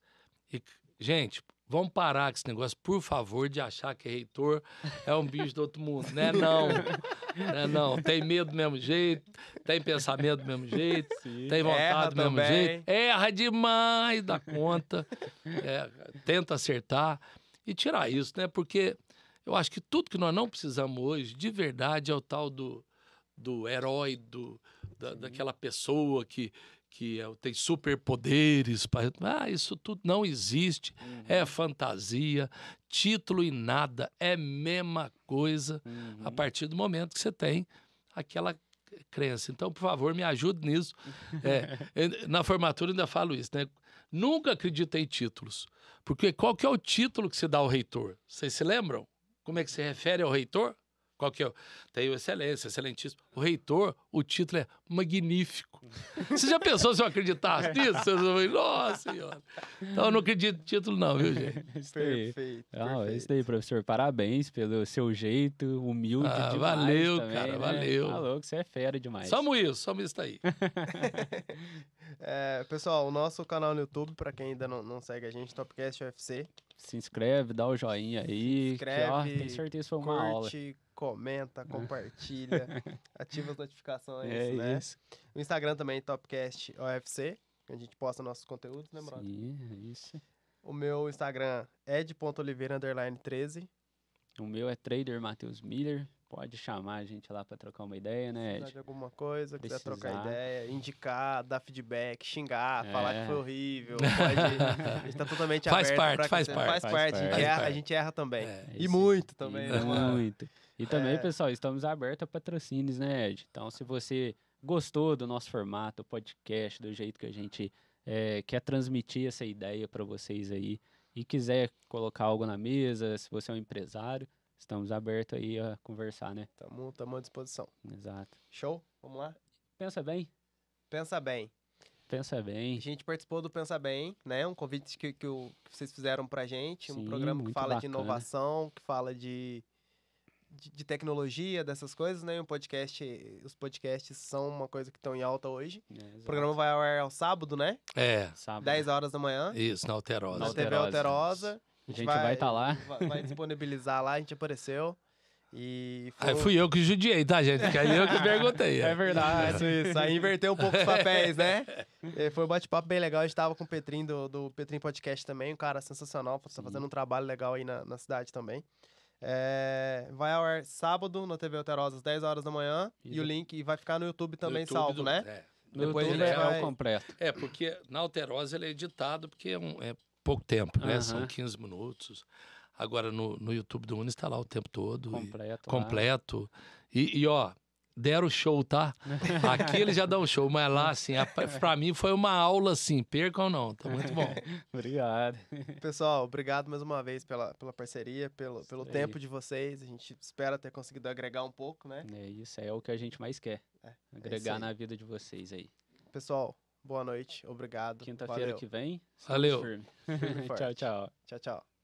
E, gente, vamos parar com esse negócio, por favor, de achar que reitor é um bicho do outro mundo. Né? Não, né? Não, tem medo do mesmo jeito, tem pensamento do mesmo jeito, Sim. tem vontade Erra do mesmo também. jeito. Erra demais da conta. É, tenta acertar e tirar isso, né? Porque eu acho que tudo que nós não precisamos hoje, de verdade, é o tal do, do herói, do, da, daquela pessoa que, que é- tem superpoderes. pra- Ah, isso tudo não existe. Uhum. É fantasia. Título e nada é mesma coisa Uhum. a partir do momento que você tem aquela crença. Então, por favor, me ajude nisso. É, na formatura ainda falo isso, né? Nunca acreditei em títulos. Porque qual que é o título que se dá ao reitor? Vocês se lembram? Como é que se refere ao reitor? Qual que é? o- Tem o excelência, excelentíssimo. O reitor, o título é magnífico. Você já pensou se eu acreditasse nisso? Falar, Nossa senhora. Então eu não acredito em título não, viu, gente? Aí. Perfeito. Ah, é perfeito. isso daí, professor. Parabéns pelo seu jeito, humilde Ah, demais valeu, também, cara, né? valeu. Tá louco, você é fera demais. Somos isso, somos isso aí. É, pessoal, o nosso canal no YouTube, pra quem ainda não, não segue a gente, Topcast UFC, Se inscreve, dá o joinha aí. Se que, ó, inscreve, tenho certeza que foi uma aula. curte, comenta, compartilha, ativa as notificações, É né? isso. O Instagram também, Topcast que a gente posta nossos conteúdos, né, brother? Sim, é isso. O meu Instagram é ed.oliveira, underline 13. O meu é Trader Matheus Miller. Pode chamar a gente lá pra trocar uma ideia, né, precisar de alguma coisa, quiser trocar Precisar. ideia, indicar, dar feedback, xingar, É. falar que foi horrível. Pode, a gente tá totalmente Faz aberto. parte, faz parte. Faz Faz parte, a gente parte. erra, Faz a gente erra também. É. É E muito também, E né, muito. E também, É. pessoal, estamos abertos a patrocínios, né, Ed? Então, se você gostou do nosso formato, podcast, do jeito que a gente eh, quer transmitir essa ideia para vocês aí e quiser colocar algo na mesa, se você é um empresário, estamos abertos aí a conversar, né? Tamo, tamo à disposição. Exato. Show? Vamos lá? Pensa bem, Pensa bem. pensa A bem. gente participou do Pensa Bem, né? Um convite que, que, o- que vocês fizeram pra gente. um Sim, programa que fala de bacana. inovação, que fala de, de, de tecnologia, dessas coisas, né? Um podcast, os podcasts são uma coisa que estão em alta hoje. É, O programa vai ao ar ao sábado, né? É, Sábado. 10 horas da manhã. isso, na Alterosa. Na Na TV Alterosa. A gente vai estar lá. Vai, vai disponibilizar lá, a gente apareceu. E foi Aí fui eu que judiei, tá, gente? Porque aí eu que perguntei. É Ah, verdade. isso, isso. Aí inverteu um pouco os papéis, né? E foi um bate-papo bem legal. A gente tava com o Petrim do, do Petrim Podcast também, um cara sensacional, tá Sim. fazendo um trabalho legal aí na, na cidade também. É, vai ao ar sábado na TV Alterosa às 10 horas da manhã. E E o link e vai ficar no YouTube No também YouTube salvo, do- né? É. No Depois YouTube ele é vai- o completo. É, porque na Alterosa ele é editado porque é, um- é pouco tempo, né? São Aham. 15 minutos. Agora no, no YouTube do Unis está lá o tempo todo. e- Completo. lá. completo. E, e, ó, deram show, tá? Aqui eles já dão show, mas lá, assim, a- pra mim foi uma aula, assim, percam ou não, tá muito bom. Obrigado. Pessoal, obrigado mais uma vez pela, pela parceria, pelo, pelo tempo de vocês. A gente espera ter conseguido agregar um pouco, né? É isso, é o que a gente mais quer. É, Agregar aí. na vida de vocês aí. Pessoal, boa noite. Obrigado. Quinta-feira que vem. Valeu. firme. Tchau, tchau. Tchau, tchau.